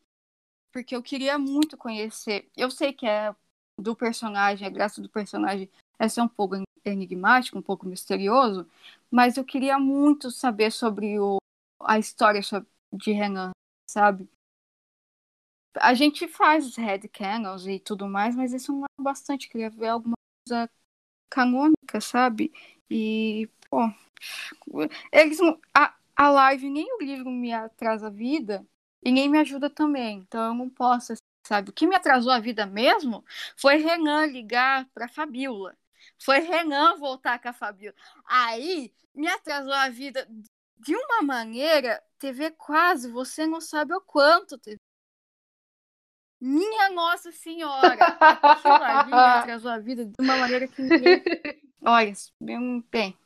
Porque eu queria muito conhecer. Eu sei que é do personagem, a graça do personagem é ser um pouco enigmático, um pouco misterioso, mas eu queria muito saber sobre o, a história de Renan, sabe? A gente faz os headcanons e tudo mais, mas isso não é bastante. Queria ver alguma coisa canônica, sabe? E, pô, eles a, a live nem o livro me atrasa a vida e nem me ajuda também. Então eu não posso, sabe? O que me atrasou a vida mesmo foi Renan ligar pra Fabiola. Foi Renan voltar com a Fabiola. Aí me atrasou a vida de uma maneira, TV quase, você não sabe o quanto TV. Minha Nossa Senhora! Aquilo ali me atrasou a vida de uma maneira que Olha, bem, bem,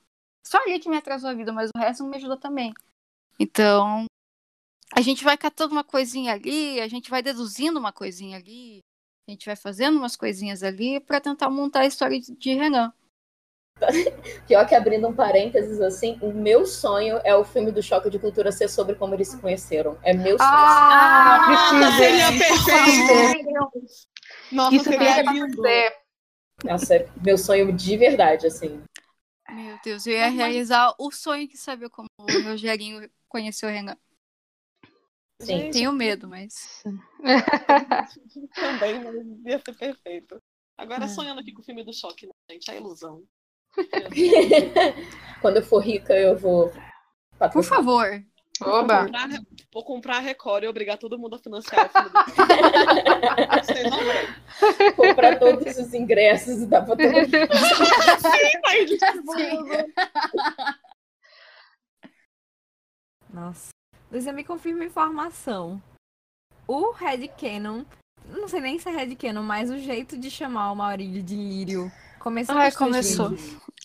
só ali que me atrasou a vida, mas o resto me ajudou também. Então, a gente vai catando uma coisinha ali, a gente vai deduzindo uma coisinha ali, a gente vai fazendo umas coisinhas ali para tentar montar a história de- Renan. Pior que abrindo um parênteses assim, o meu sonho é o filme do Choque de Cultura ser sobre como eles se conheceram. É meu sonho. Ah, precisa. seria perfeito. Nossa, Isso seria que lindo. Nossa, é meu sonho de verdade, assim. Meu Deus, eu ia realizar o sonho de saber como o Rogerinho conheceu o Renan. Sim. Tenho medo, mas. Também, mas ia ser perfeito. Agora É. sonhando aqui com o filme do choque, né, gente? A ilusão. Quando eu for rica, eu vou. Por favor. Vou Oba. comprar, vou comprar a Record e obrigar todo mundo a financiar o filme do. Comprar todos os ingressos e dar pra todo mundo. Sim, vai distribuindo. Nossa. Luísa, me confirma a informação. O Red Cannon, não sei nem se é Red Cannon, mas o jeito de chamar o Maurílio de Lírio começou Ai, começou.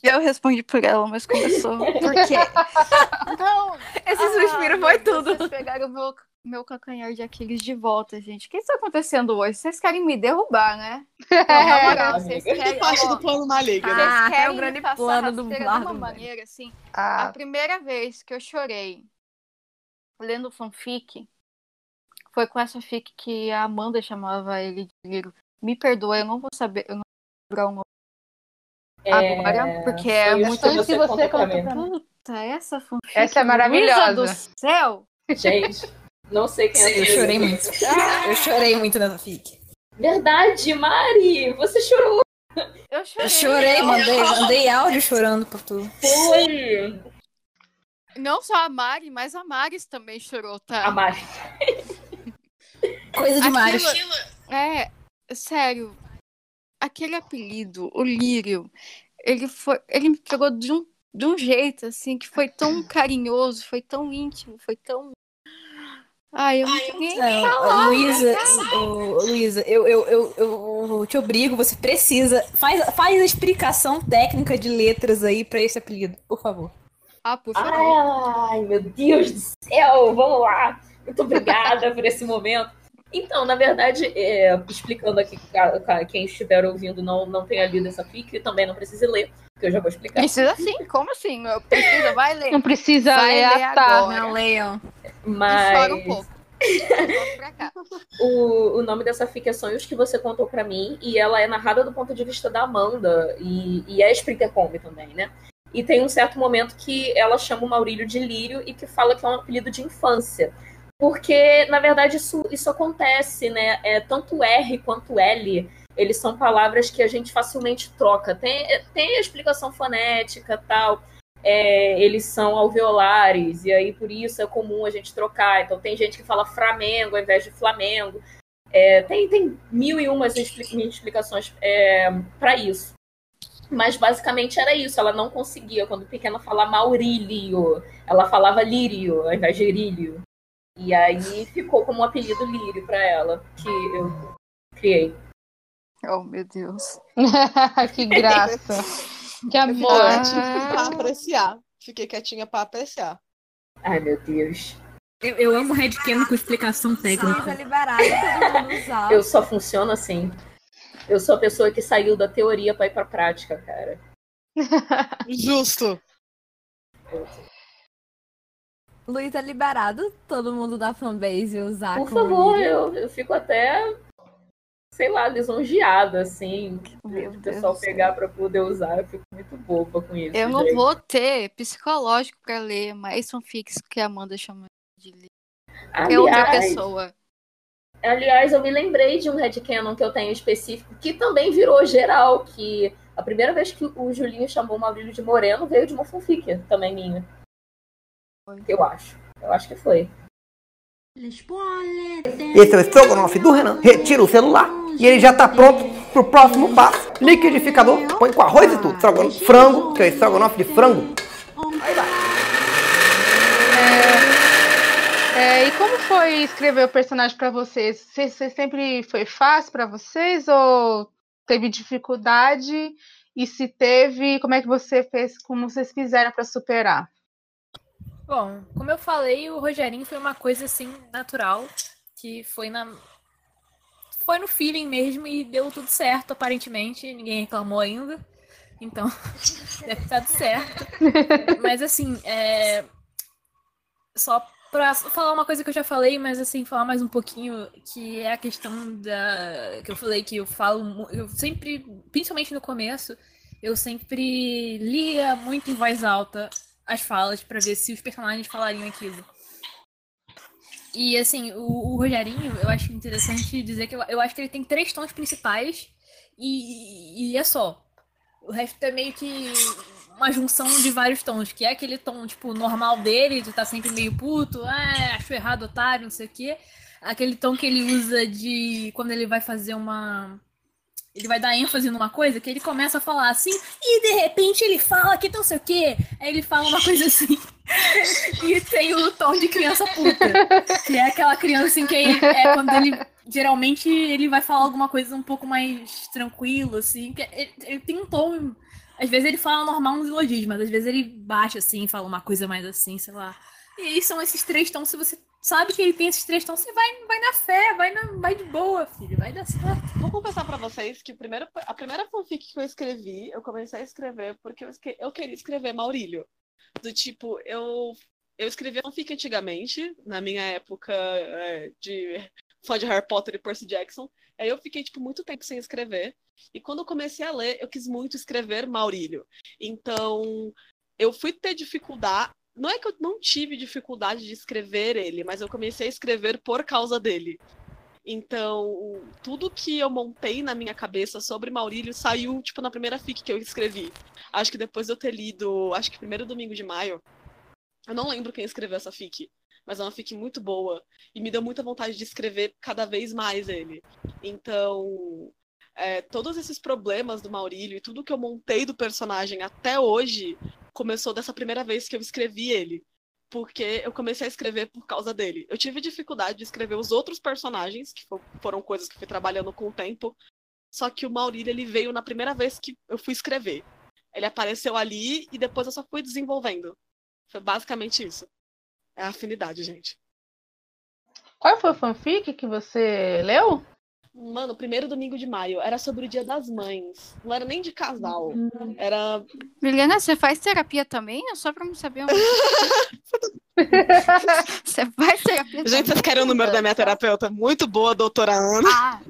Eu respondi por ela, mas começou. Por quê? Não. Esse suspiro foi tudo. Vocês pegaram o meu, meu calcanhar de Aquiles de volta, gente. O que está acontecendo hoje? Vocês querem me derrubar, né? Vocês querem. Parte ó, do plano maligno. Vocês Ah, é o grande plano do de uma maneira assim. A Ah, primeira vez que eu chorei lendo fanfic foi com essa fic que a Amanda chamava ele de Liro. Me perdoa, eu não vou saber, eu não vou lembrar o nome agora, porque é muito que você conta pra mim. Puta, essa fanfic. Essa é maravilhosa. do céu! Gente, não sei quem é Eu chorei muito. Eu chorei muito nessa fic. Verdade, Mari! Você chorou! Eu chorei. Eu chorei, mandei, mandei áudio chorando por tu. Foi! Não só a Mari, mas a Maris também chorou, tá? A Mari. Coisa de Mari. Aquilo- É, sério. Aquele apelido, o Lírio, ele foi. Ele me pegou de um, de um jeito, assim, que foi tão carinhoso, foi tão íntimo, foi tão. Ai, eu não tenho nem Não. Luísa, eu, eu, eu, eu te obrigo, você precisa. Faz, faz a explicação técnica de letras aí pra esse apelido, por favor. Ah, por favor. Ai, meu Deus do céu! Vamos lá! Muito obrigada por esse momento. Então, na verdade, é, explicando aqui, quem estiver ouvindo não, não tenha lido essa fic, também não precisa ler, porque eu já vou explicar. Precisa sim, como assim? Eu Precisa, vai ler. Não precisa Vai ler, ler agora. Não leiam. Mas chora um pouco. Volta pra cá. o, o nome dessa fic é Sonhos que você contou pra mim, e ela é narrada do ponto de vista da Amanda, e, e é Sprintercombe também, né? E tem um certo momento que ela chama o Maurílio de Lírio e que fala que é um apelido de infância. Porque, na verdade, isso, isso acontece, né? É, tanto R quanto L, eles são palavras que a gente facilmente troca. Tem, tem a explicação fonética tal. É, eles são alveolares, e aí por isso é comum a gente trocar. Então tem gente que fala Flamengo ao invés de Flamengo. É, tem, tem mil e umas expli- explicações é, para isso. Mas basicamente era isso. Ela não conseguia, quando pequena, falar Maurílio. Ela falava Lírio ao invés de Erílio. E aí ficou como um apelido Lírio para ela, que eu criei. Oh, meu Deus. que graça. Que amor. apreciar. Fiquei quietinha pra apreciar. Ai, meu Deus. Eu, eu amo Red com explicação técnica. liberada, todo mundo usar. Eu só funciono assim. Eu sou a pessoa que saiu da teoria para ir pra prática, cara. Justo. Luísa liberado, todo mundo da fanbase usar Por favor, eu, eu fico até, sei lá, lisonjeada, assim. Meu O pessoal Deus. pegar pra poder usar, eu fico muito boba com isso. Eu não gente. vou ter psicológico pra ler mais fanfics que a Amanda chama de ler. É outra Aliás, pessoa. Aliás, eu me lembrei de um headcanon que eu tenho específico, que também virou geral, que a primeira vez que o Julinho chamou o Maurílio de Moreno veio de uma fanfic também minha. Eu acho. Eu acho que foi. Esse é o estrogonofe do Renan. Retira o celular e ele já tá pronto pro próximo passo. Liquidificador, põe com arroz e tudo. Frango, que é estrogonofe de frango. É, e como foi escrever o personagem pra vocês? Vocês, vocês sempre foi fácil pra vocês ou teve dificuldade e se teve, como é que você fez, como vocês fizeram para superar? Bom, como eu falei, o Rogerinho foi uma coisa assim natural, que foi na foi no feeling mesmo e deu tudo certo, aparentemente, ninguém reclamou ainda. Então, deve ter dado certo. Mas assim, é... só pra falar uma coisa que eu já falei, mas assim, falar mais um pouquinho, que é a questão da. que eu falei que eu falo. Eu sempre, principalmente no começo, eu sempre lia muito em voz alta as falas pra ver se os personagens falariam aquilo. E assim, o, o Rogerinho, eu acho interessante dizer que eu, eu acho que ele tem três tons principais e, e é só. O resto é meio que uma junção de vários tons, que é aquele tom, tipo, normal dele, de tá sempre meio puto, ah, acho errado, otário, não sei o quê. Aquele tom que ele usa de quando ele vai fazer uma. Ele vai dar ênfase numa coisa, que ele começa a falar assim, e de repente ele fala que não sei o quê. Aí ele fala uma coisa assim. e tem o tom de criança puta. Que é aquela criança assim que é quando ele. Geralmente ele vai falar alguma coisa um pouco mais tranquilo, assim. que Ele, ele tem um tom. Às vezes ele fala normal nos elogios, mas às vezes ele baixa assim, fala uma coisa mais assim, sei lá. E aí são esses três tons. Se você sabe que ele tem esses três tons, você vai, vai na fé, vai, na, vai de boa, filho. Vai dar certo. Vou confessar pra vocês que primeiro, a primeira fanfic que eu escrevi, eu comecei a escrever porque eu, esque- eu queria escrever Maurílio. Do tipo, eu, eu escrevia fanfic antigamente, na minha época é, de fã de Harry Potter e Percy Jackson. Aí eu fiquei, tipo, muito tempo sem escrever. E quando eu comecei a ler, eu quis muito escrever Maurílio. Então, eu fui ter dificuldade. Não é que eu não tive dificuldade de escrever ele, mas eu comecei a escrever por causa dele. Então, tudo que eu montei na minha cabeça sobre Maurílio saiu, tipo, na primeira fic que eu escrevi. Acho que depois de eu ter lido, acho que primeiro domingo de maio, eu não lembro quem escreveu essa fic, mas é uma muito boa e me deu muita vontade de escrever cada vez mais ele. Então, é, todos esses problemas do Maurílio e tudo que eu montei do personagem até hoje começou dessa primeira vez que eu escrevi ele. Porque eu comecei a escrever por causa dele. Eu tive dificuldade de escrever os outros personagens, que fo- foram coisas que fui trabalhando com o tempo. Só que o Maurílio, ele veio na primeira vez que eu fui escrever. Ele apareceu ali e depois eu só fui desenvolvendo. Foi basicamente isso. É a afinidade, gente. Qual foi o fanfic que você leu? Mano, o primeiro domingo de maio era sobre o Dia das Mães. Não era nem de casal. Era. Milena, você faz terapia também? É só pra me saber. onde- você faz terapia Gente, vocês querem o número da minha terapeuta? Muito boa, doutora Ana. Ah,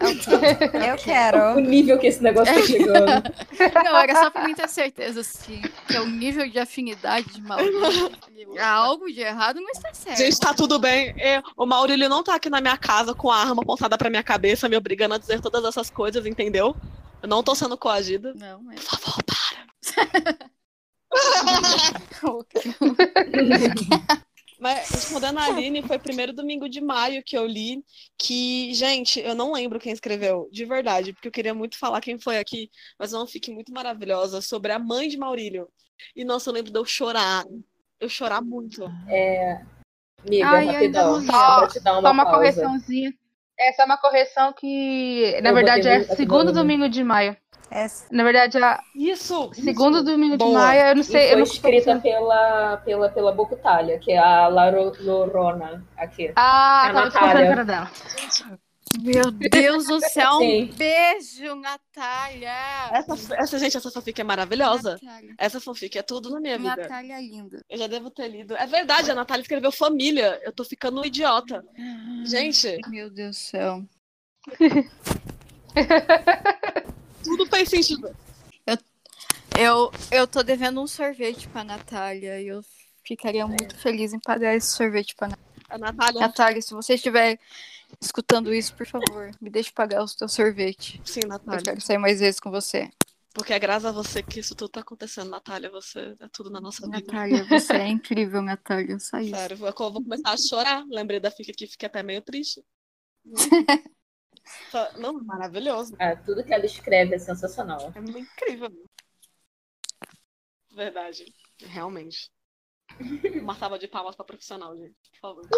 Eu quero. O nível que esse negócio tá chegando. não, era só pra mim ter certeza, assim, que é o nível de afinidade de Maurício. Há algo de errado, mas tá certo. Gente, tá tudo bem. É, o Maurílio não tá aqui na minha casa com a arma apontada pra minha cabeça, me obrigando a dizer todas essas coisas, entendeu? Eu não tô sendo coagida. Não, mas... Por favor, para. Mas respondendo a Aline, foi primeiro domingo de maio que eu li. Que, gente, eu não lembro quem escreveu, de verdade, porque eu queria muito falar quem foi aqui, mas é uma fic muito maravilhosa sobre a mãe de Maurílio. E nossa, eu lembro de eu chorar. Eu chorar muito. É, amiga, Ai, rapidão. Só te dar Só uma, uma pausa. correçãozinha. Essa é uma correção que, na Eu verdade, é segundo domingo de maio. Essa. Na verdade, é Isso! segundo isso. domingo de Boa. maio, eu não E sei. foi Eu não escrita pela, pela, pela Bocutalha, que é a Laro, Lorona aqui. Ah, A tava dela. Meu Deus do céu, um Sim. beijo, Natália! Essa, essa, gente, essa fanfic é maravilhosa. Natália, Essa fanfic é tudo na minha vida. Natália linda. Eu já devo ter lido. É verdade, a Natália escreveu família. Eu tô ficando um idiota. Gente, Meu Deus do céu. tudo faz sentido. Eu, eu tô devendo um sorvete pra Natália e eu ficaria muito feliz em pagar esse sorvete pra Natália. A Natália. Natália, se você estiver escutando isso, por favor, me deixe pagar o seu sorvete. Sim, Eu Natália. quero sair mais vezes com você. Porque é graças a você que isso tudo tá acontecendo, Natália. Você é tudo na nossa vida. Natália, você é incrível, Natália. Só isso. Sério, eu vou começar a chorar. Lembrei da fica aqui, fiquei até meio triste. Não, maravilhoso. Ah, tudo que ela escreve é sensacional. É incrível. Verdade. Realmente. Uma salva de palmas pra profissional, gente. Por favor.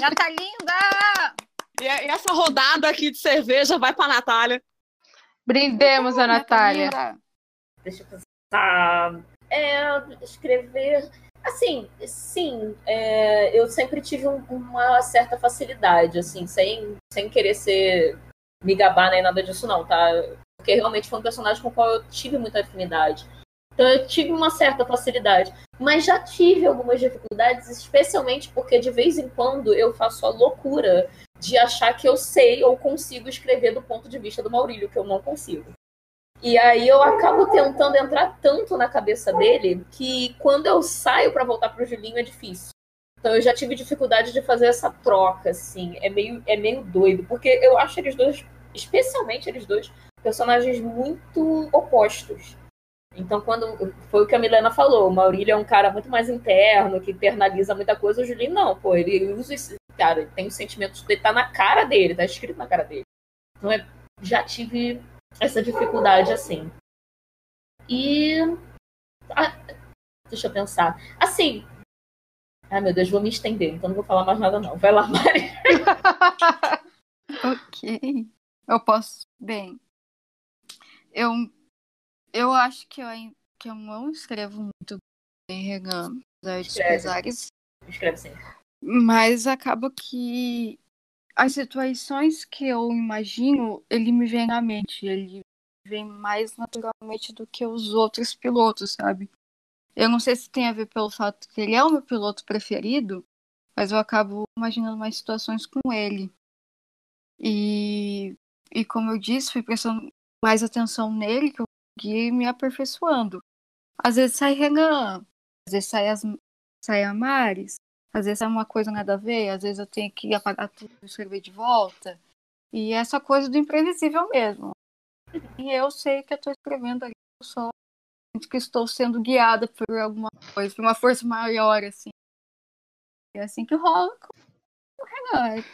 Natalinda! E, e essa rodada aqui de cerveja vai pra Natália. Brindemos a Natália. Deixa eu pensar. É, escrever. Assim, sim, é, eu sempre tive um- uma certa facilidade, assim, sem, sem querer ser me gabar nem nada disso, não, tá? Porque realmente foi um personagem com o qual eu tive muita afinidade. Então eu tive uma certa facilidade. Mas já tive algumas dificuldades, especialmente porque de vez em quando eu faço a loucura de achar que eu sei ou consigo escrever do ponto de vista do Maurílio, que eu não consigo. E aí eu acabo tentando entrar tanto na cabeça dele que quando eu saio pra voltar pro Julinho é difícil. Então eu já tive dificuldade de fazer essa troca, assim. É meio, é meio doido, porque eu acho eles dois, especialmente eles dois, personagens muito opostos. Então, quando foi o que a Milena falou, o Maurílio é um cara muito mais interno, que internaliza muita coisa, o Julinho não, pô, ele usa esse cara, ele tem os sentimentos dele, tá na cara dele, tá escrito na cara dele. Então, é, já tive essa dificuldade assim. E. ah, deixa eu pensar. Assim. Ai, meu Deus, vou me estender, então não vou falar mais nada, não. Vai lá, Mari. Ok. Eu posso. Bem. Eu, eu acho que eu, que eu não escrevo muito bem Regan, apesar Escreve. pesares. Escreve sim. Mas acaba que as situações que eu imagino, ele me vem na mente. Ele vem mais naturalmente do que os outros pilotos, sabe? Eu não sei se tem a ver pelo fato que ele é o meu piloto preferido, mas eu acabo imaginando mais situações com ele. E, e como eu disse, fui prestando mais atenção nele, que eu fui me aperfeiçoando. Às vezes sai Renan, às vezes sai, as, sai a Maris, às vezes é uma coisa nada a ver, às vezes eu tenho que apagar tudo e escrever de volta. E essa coisa do imprevisível mesmo. E eu sei que eu estou escrevendo ali, eu só sinto que estou sendo guiada por alguma coisa, por uma força maior, assim. É assim que rola com o Renan. É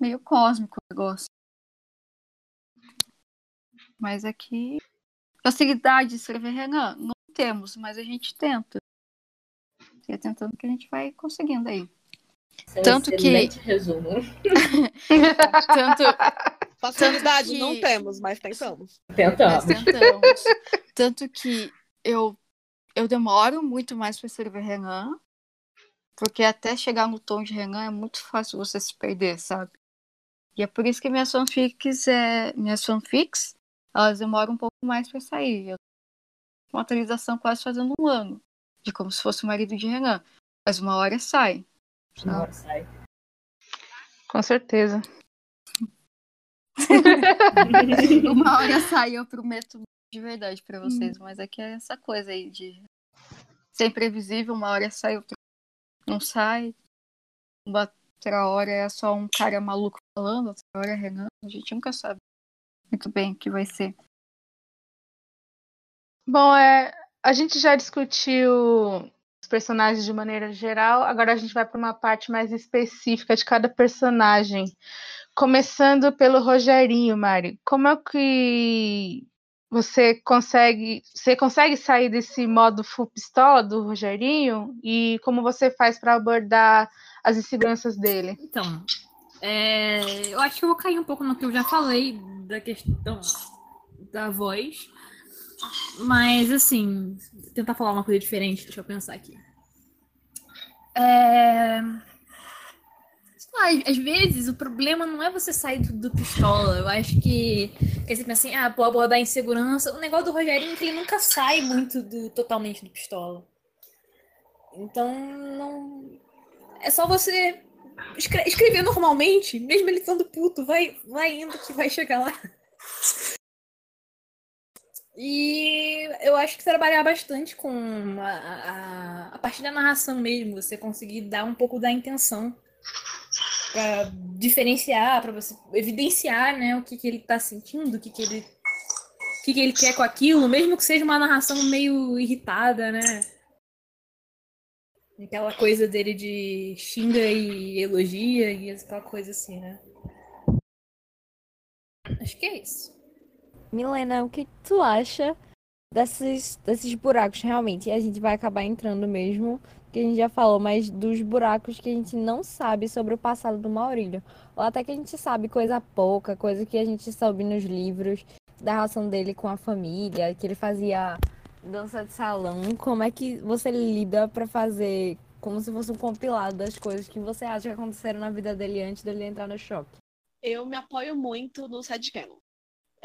meio cósmico o negócio. Mas aqui. Facilidade de escrever Renan, não temos, mas a gente tenta. E é tentando que a gente vai conseguindo aí. Esse é Tanto que. excelente resumo. Tanto. Facilidade que- não temos, mas tentamos. Tentamos. Mas tentamos. Tanto que eu, eu demoro muito mais para escrever Renan, porque até chegar no tom de Renan é muito fácil você se perder, sabe? E é por isso que minhas fanfics, é, minhas fanfics, elas demoram um pouco mais para sair. Eu tô com atualização quase fazendo um ano, de como se fosse o marido de Renan. Mas uma hora sai. Uma hora sai. Com certeza. uma hora sai, eu prometo de verdade pra vocês, mas é que é essa coisa aí de ser imprevisível, uma hora sai, outra não sai. Outra hora é só um cara maluco falando, outra hora é Renan, a gente nunca sabe muito bem o que vai ser. Bom, é, a gente já discutiu os personagens de maneira geral, agora a gente vai para uma parte mais específica de cada personagem. Começando pelo Rogerinho, Mari. Como é que você consegue, você consegue sair desse modo full pistola do Rogerinho e como você faz para abordar as inseguranças dele? Então, é, eu acho que eu vou cair um pouco no que eu já falei da questão da voz. Mas, assim, tentar falar uma coisa diferente, deixa eu pensar aqui. É... lá, às- vezes o problema não é você sair do, do pistola. Eu acho que, que você pensa assim, ah, pô, abordar insegurança. O negócio do Rogerinho é que ele nunca sai muito do, totalmente do pistola. Então, não. É só você escre- escrever normalmente, mesmo ele estando puto, vai, vai indo que vai chegar lá. E eu acho que trabalhar bastante com a, a, a parte da narração mesmo, você conseguir dar um pouco da intenção para diferenciar, para você evidenciar, né, o que, que ele tá sentindo, o que, que ele o que, que ele quer com aquilo, mesmo que seja uma narração meio irritada, né? Aquela coisa dele de xinga e elogia e aquela coisa assim, né? Acho que é isso. Milena, o que tu acha desses, desses buracos realmente? E a gente vai acabar entrando mesmo, que a gente já falou, mas dos buracos que a gente não sabe sobre o passado do Maurílio. Ou até que a gente sabe coisa pouca, coisa que a gente soube nos livros, da relação dele com a família, que ele fazia dança de salão. Como é que você lida pra fazer como se fosse um compilado das coisas que você acha que aconteceram na vida dele antes dele entrar no choque? Eu me apoio muito no Sad Canon.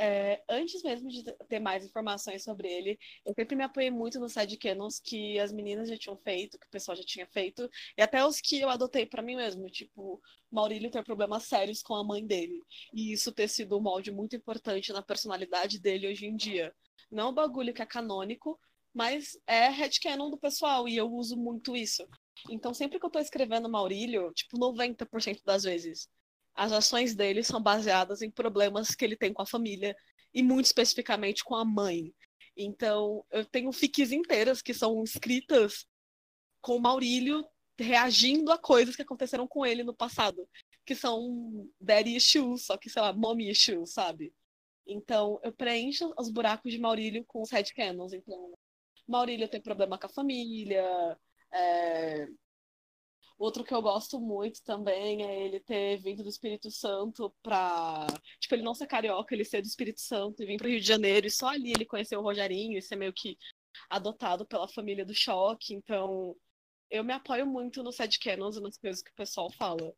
É, antes mesmo de ter mais informações sobre ele, eu sempre me apoiei muito nos sidecanons que as meninas já tinham feito, que o pessoal já tinha feito, e até os que eu adotei para mim mesmo, tipo, Maurílio ter problemas sérios com a mãe dele, e isso ter sido um molde muito importante na personalidade dele hoje em dia. Não um bagulho que é canônico, mas é headcanon do pessoal, e eu uso muito isso. Então, sempre que eu tô escrevendo Maurílio, tipo, 90% das vezes, as ações dele são baseadas em problemas que ele tem com a família e muito especificamente com a mãe. Então, eu tenho fiques inteiras que são escritas com o Maurílio reagindo a coisas que aconteceram com ele no passado, que são daddy issues, só que, sei lá, mommy issues, sabe? Então, eu preencho os buracos de Maurílio com os headcanons. Então, Maurílio tem problema com a família, é, Outro que eu gosto muito também é ele ter vindo do Espírito Santo pra. Tipo, ele não ser carioca, ele ser do Espírito Santo e vir pro Rio de Janeiro. E só ali ele conheceu o Rogerinho e ser meio que adotado pela família do choque. Então, eu me apoio muito no Sad Canons e nas coisas que o pessoal fala.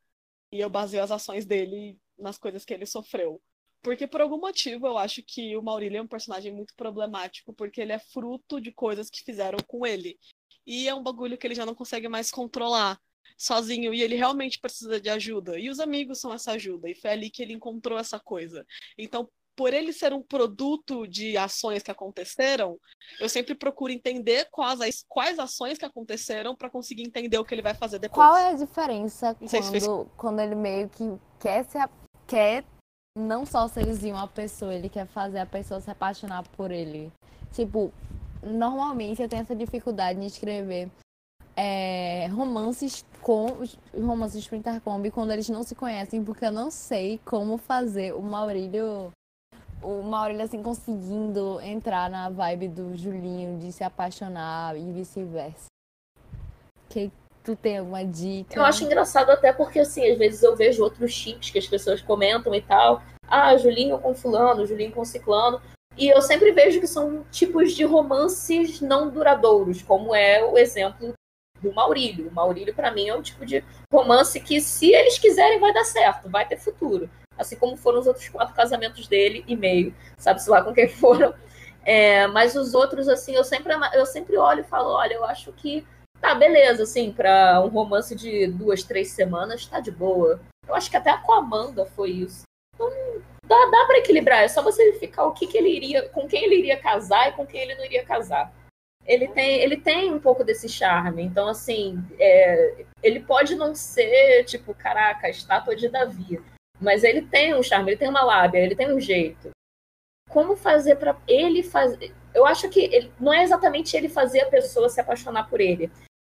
E eu baseio as ações dele nas coisas que ele sofreu. Porque por algum motivo eu acho que o Maurílio é um personagem muito problemático, porque ele é fruto de coisas que fizeram com ele. E é um bagulho que ele já não consegue mais controlar sozinho e ele realmente precisa de ajuda. E os amigos são essa ajuda. E foi ali que ele encontrou essa coisa. Então, por ele ser um produto de ações que aconteceram, eu sempre procuro entender quais, quais ações que aconteceram para conseguir entender o que ele vai fazer depois. Qual é a diferença quando, se fez- quando ele meio que quer se a- quer não só seduzir uma pessoa, ele quer fazer a pessoa se apaixonar por ele? Tipo, normalmente eu tenho essa dificuldade em escrever é, romances com romances de Intercombi quando eles não se conhecem, porque eu não sei como fazer o Maurílio o Maurílio assim conseguindo entrar na vibe do Julinho de se apaixonar e vice-versa. Que tu tem alguma dica? Eu acho engraçado até porque, assim, às vezes eu vejo outros chips que as pessoas comentam e tal. Ah, Julinho com fulano, Julinho com ciclano. E eu sempre vejo que são tipos de romances não duradouros, como é o exemplo do Maurílio. O Maurílio, pra mim, é um tipo de romance que, se eles quiserem, vai dar certo, vai ter futuro. Assim como foram os outros quatro casamentos dele e meio, sabe-se lá com quem foram. É, mas os outros, assim, eu sempre, eu sempre olho e falo, olha, eu acho que tá, beleza, assim, pra um romance de duas, três semanas, tá de boa. Eu acho que até com a Amanda foi isso. Então, dá, dá pra equilibrar, é só você verificar o que, que ele iria, com quem ele iria casar e com quem ele não iria casar. Ele tem, ele tem um pouco desse charme, então, assim, é, ele pode não ser, tipo, caraca, estátua de Davi, mas ele tem um charme, ele tem uma lábia, ele tem um jeito. Como fazer pra ele fazer. Eu acho que ele, não é exatamente ele fazer a pessoa se apaixonar por ele.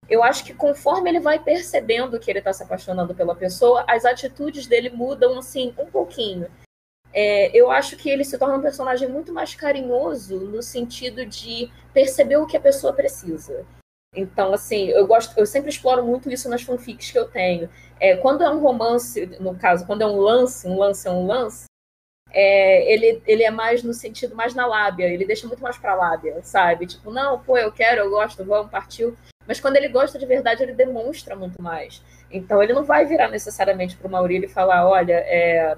Eu acho que conforme ele vai percebendo que ele está se apaixonando pela pessoa, as atitudes dele mudam, assim, um pouquinho. É, eu acho que ele se torna um personagem muito mais carinhoso no sentido de perceber o que a pessoa precisa. Então, assim, eu gosto, eu sempre exploro muito isso nas fanfics que eu tenho. É, quando é um romance, no caso, quando é um lance, um lance é um lance, é, ele, ele é mais no sentido mais na lábia, ele deixa muito mais pra lábia, sabe? Tipo, não, pô, eu quero, eu gosto, vamos, partiu. Mas quando ele gosta de verdade, ele demonstra muito mais. Então ele não vai virar necessariamente pro Maurílio e falar, olha, é,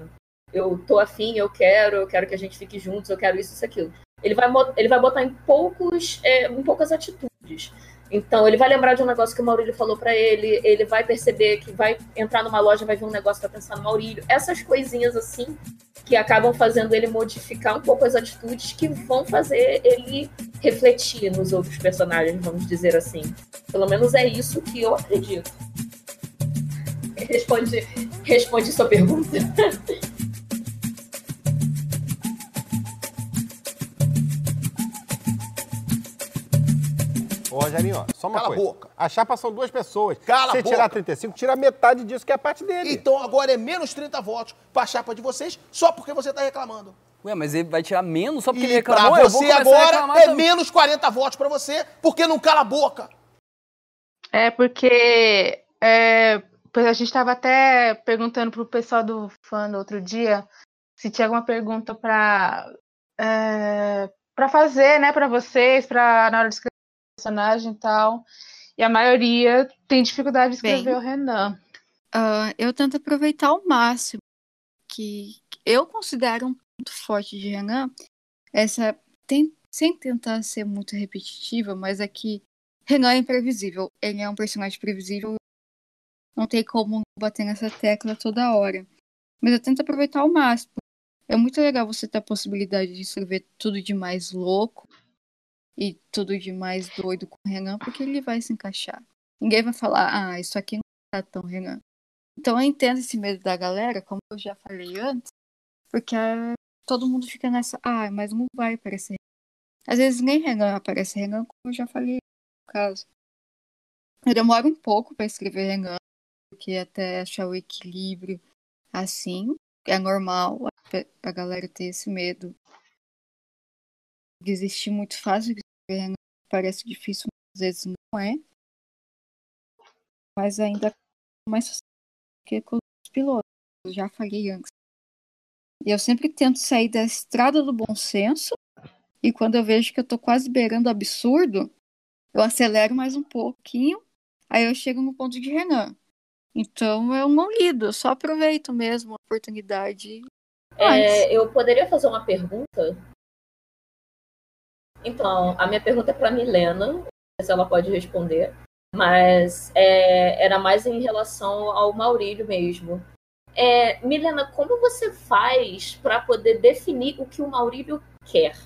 eu tô afim, eu quero, eu quero que a gente fique juntos, eu quero isso, isso, aquilo. Ele vai, ele vai botar em poucos, é, em poucas atitudes. Então, ele vai lembrar de um negócio que o Maurílio falou para ele, ele vai perceber que vai entrar numa loja, vai ver um negócio para pensar no Maurílio. Essas coisinhas assim que acabam fazendo ele modificar um pouco as atitudes que vão fazer ele refletir nos outros personagens, vamos dizer assim. Pelo menos é isso que eu acredito. Responde, responde sua pergunta. Ô, Rogerinho, ó, só uma Cala a coisa. boca. A chapa são duas pessoas. Cala a Se você tirar boca. 35, tira metade disso, que é a parte dele. Então agora é menos 30 votos pra chapa de vocês, só porque você tá reclamando. Ué, mas ele vai tirar menos só porque ele E pra reclamou? Vou você a agora é também. menos 40 votos pra você, porque não cala a boca. É porque é, pois a gente estava até perguntando pro pessoal do fã no outro dia se tinha alguma pergunta para é, para fazer, né, para vocês, para na hora de personagem e tal. E a maioria tem dificuldade de escrever Bem. o Renan. Ah, eu tento aproveitar ao máximo que eu considero um ponto forte de Renan, essa tem- sem tentar ser muito repetitiva, mas é que Renan é imprevisível. Ele é um personagem previsível, não tem como bater nessa tecla toda hora. Mas eu tento aproveitar ao máximo. É muito legal você ter a possibilidade de escrever tudo de mais louco e tudo de mais doido com o Renan, porque ele vai se encaixar. Ninguém vai falar, ah, isso aqui não tá tão Renan. Então eu entendo esse medo da galera, como eu já falei antes, porque ah, todo mundo fica nessa, ah, mas não vai aparecer. Às vezes nem Renan aparece Renan, como eu já falei no caso. Eu demoro um pouco para escrever Renan, porque até achar o equilíbrio assim, é normal a galera ter esse medo. Desistir muito fácil Renan, parece difícil, às vezes não é. Mas ainda mais que com os pilotos, eu já falei antes. E eu sempre tento sair da estrada do bom senso, e quando eu vejo que eu tô quase beirando o absurdo, eu acelero mais um pouquinho, aí eu chego no ponto de Renan. Então eu não lido, eu só aproveito mesmo a oportunidade. É, eu poderia fazer uma pergunta? Então, a minha pergunta é para Milena, não sei se ela pode responder, mas é, era mais em relação ao Maurílio mesmo. É, Milena, como você faz para poder definir o que o Maurílio quer?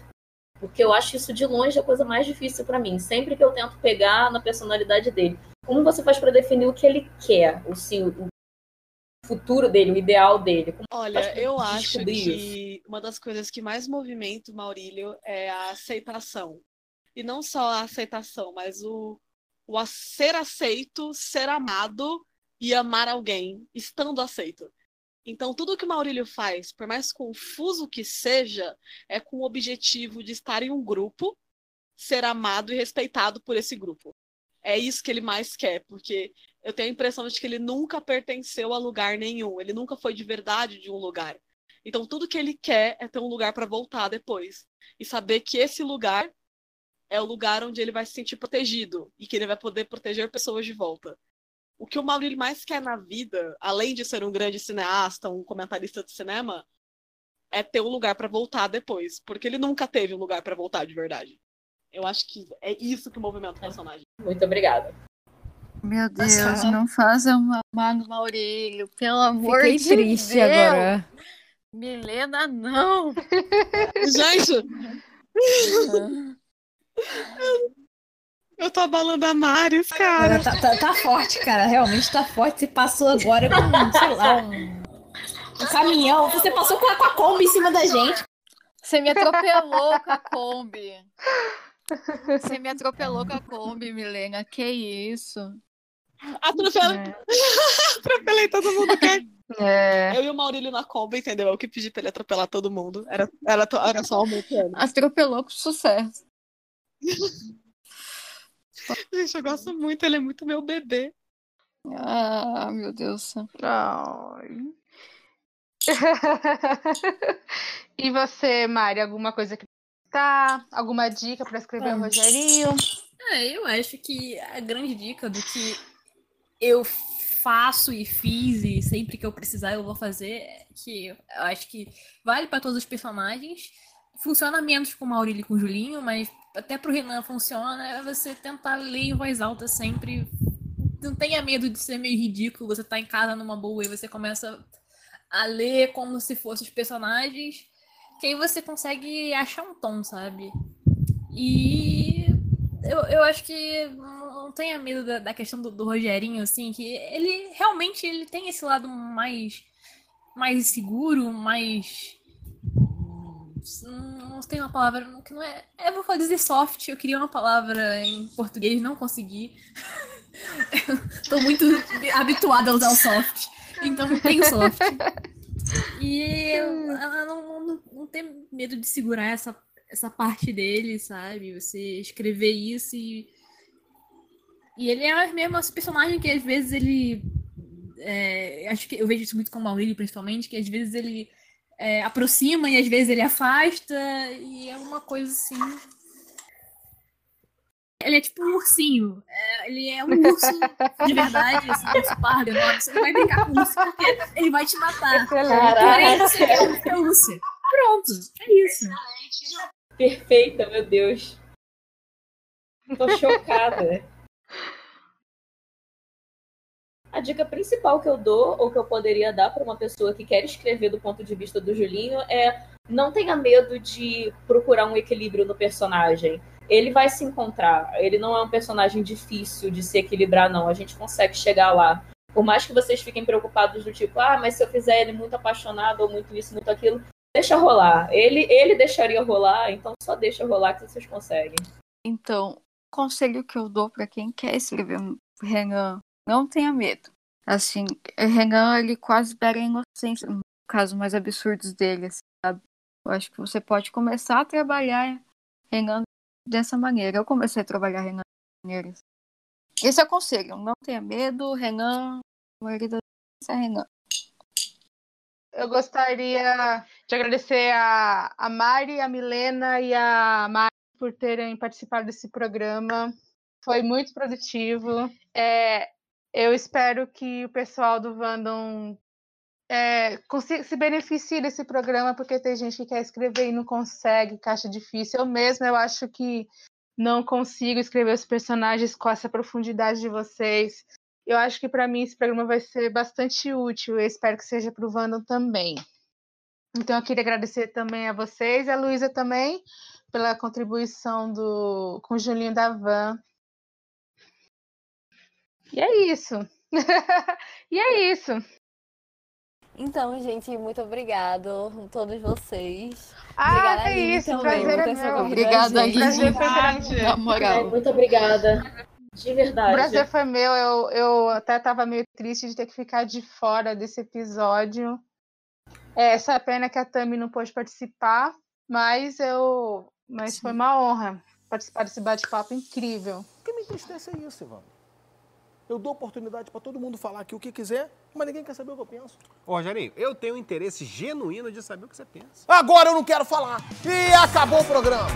Porque eu acho isso de longe a coisa mais difícil para mim. Sempre que eu tento pegar na personalidade dele, como você faz para definir o que ele quer, o, sim, o futuro dele, o ideal dele? Como Olha, eu acho descobrir isso? Uma das coisas que mais movimenta o Maurílio é a aceitação. E não só a aceitação, mas o, o a ser aceito, ser amado e amar alguém, estando aceito. Então, tudo que o Maurílio faz, por mais confuso que seja, é com o objetivo de estar em um grupo, ser amado e respeitado por esse grupo. É isso que ele mais quer, porque eu tenho a impressão de que ele nunca pertenceu a lugar nenhum, ele nunca foi de verdade de um lugar. Então, tudo que ele quer é ter um lugar para voltar depois. E saber que esse lugar é o lugar onde ele vai se sentir protegido e que ele vai poder proteger pessoas de volta. O que o Maurílio mais quer na vida, além de ser um grande cineasta, um comentarista de cinema, é ter um lugar para voltar depois, porque ele nunca teve um lugar para voltar de verdade. Eu acho que é isso que movimenta o personagem. Muito obrigada. Meu Deus, Nossa. não façam mamar no Maurílio, pelo amor Fiquei de triste Deus. agora. Milena, não! Gente! Eu tô abalando a Maris, cara. Tá, tá- tá forte, cara. Realmente tá forte. Você passou agora com, sei lá, um, um caminhão. Você passou com a, com a Kombi em cima da gente. Você me atropelou com a Kombi. Você me atropelou com a Kombi, Milena. Que isso? Atropelei, Atropelei todo mundo, cara. É. Eu e o Maurílio na Kombi, entendeu? Eu que pedi pra ele atropelar todo mundo. Era, era, era só aumentando. Atropelou com sucesso. Gente, eu gosto muito, ele é muito meu bebê. Ah, meu Deus. Ai. e você, Mari, alguma coisa que tá? Alguma dica para escrever o Bom. Rogerinho? É, eu acho que a grande dica do que eu faço e fiz e sempre que eu precisar eu vou fazer, é que eu acho que vale para todos os personagens. Funciona menos com o Maurílio e com o Julinho, mas até pro Renan funciona, é você tentar ler em voz alta sempre. Não tenha medo de ser meio ridículo, você tá em casa numa boa e você começa a ler como se fossem os personagens, que aí você consegue achar um tom, sabe? E eu, eu acho que não não tenha medo da, da questão do, do Rogerinho, assim, que ele realmente ele tem esse lado mais, mais seguro, mais. Não tem uma palavra que não é. Eu vou dizer soft, eu queria uma palavra em português, não consegui. Tô muito habituada a usar o soft. Então não tem o soft. E ela não, não, não tem medo de segurar essa, essa parte dele, sabe? Você escrever isso e, E ele é mesmo esse personagem que às vezes ele. é, acho que eu vejo isso muito com o Maurílio, principalmente, que às vezes ele é, aproxima e às vezes ele afasta, e é uma coisa assim. Ele é tipo um ursinho. É, ele é um urso de verdade, assim, um urso pardo enorme. Você não vai brincar com o urso porque ele vai te matar. Porém, você quer um pelúcia. Pronto, é isso. Perfeita, meu Deus. Tô chocada. A dica principal que eu dou, ou que eu poderia dar para uma pessoa que quer escrever do ponto de vista do Julinho, é não tenha medo de procurar um equilíbrio no personagem. Ele vai se encontrar. Ele não é um personagem difícil de se equilibrar, não. A gente consegue chegar lá. Por mais que vocês fiquem preocupados do tipo, ah, mas se eu fizer ele muito apaixonado, ou muito isso, muito aquilo, deixa rolar. Ele, ele deixaria rolar, então só deixa rolar que vocês conseguem. Então, o conselho que eu dou pra quem quer escrever Renan, não tenha medo. Assim, Renan, ele quase pega a inocência, no caso mais absurdos dele, assim, sabe? Eu acho que você pode começar a trabalhar Renan dessa maneira. Eu comecei a trabalhar Renan dessa maneira. Esse é o conselho, não tenha medo, Renan, a maioria das é Renan. Eu gostaria de agradecer a, a Mari, a Milena e a Mari por terem participado desse programa. Foi muito produtivo. É, eu espero que o pessoal do Vandom é, se beneficie desse programa, porque tem gente que quer escrever e não consegue, acha difícil. Eu mesma, eu acho que não consigo escrever os personagens com essa profundidade de vocês. Eu acho que para mim esse programa vai ser bastante útil. Eu espero que seja para o Vandom também. Então eu queria agradecer também a vocês, a Luísa também, pela contribuição do, com o Julinho da Van. E é isso. e é isso. Então, gente, muito obrigado a todos vocês. Ah, Obrigada, é isso, também, prazer é meu. Obrigada, a foi Na moral. Muito obrigada. De O verdade. prazer foi meu. Eu, eu até estava meio triste de ter que ficar de fora desse episódio. É, essa pena que a Tami não pôde participar, mas eu, mas foi uma honra participar desse bate-papo incrível. Que me entristece é isso, Ivan? Eu dou oportunidade para todo mundo falar aqui o que quiser, mas ninguém quer saber o que eu penso. Ô, Rogerinho, eu tenho interesse genuíno de saber o que você pensa. Agora eu não quero falar. E acabou o programa.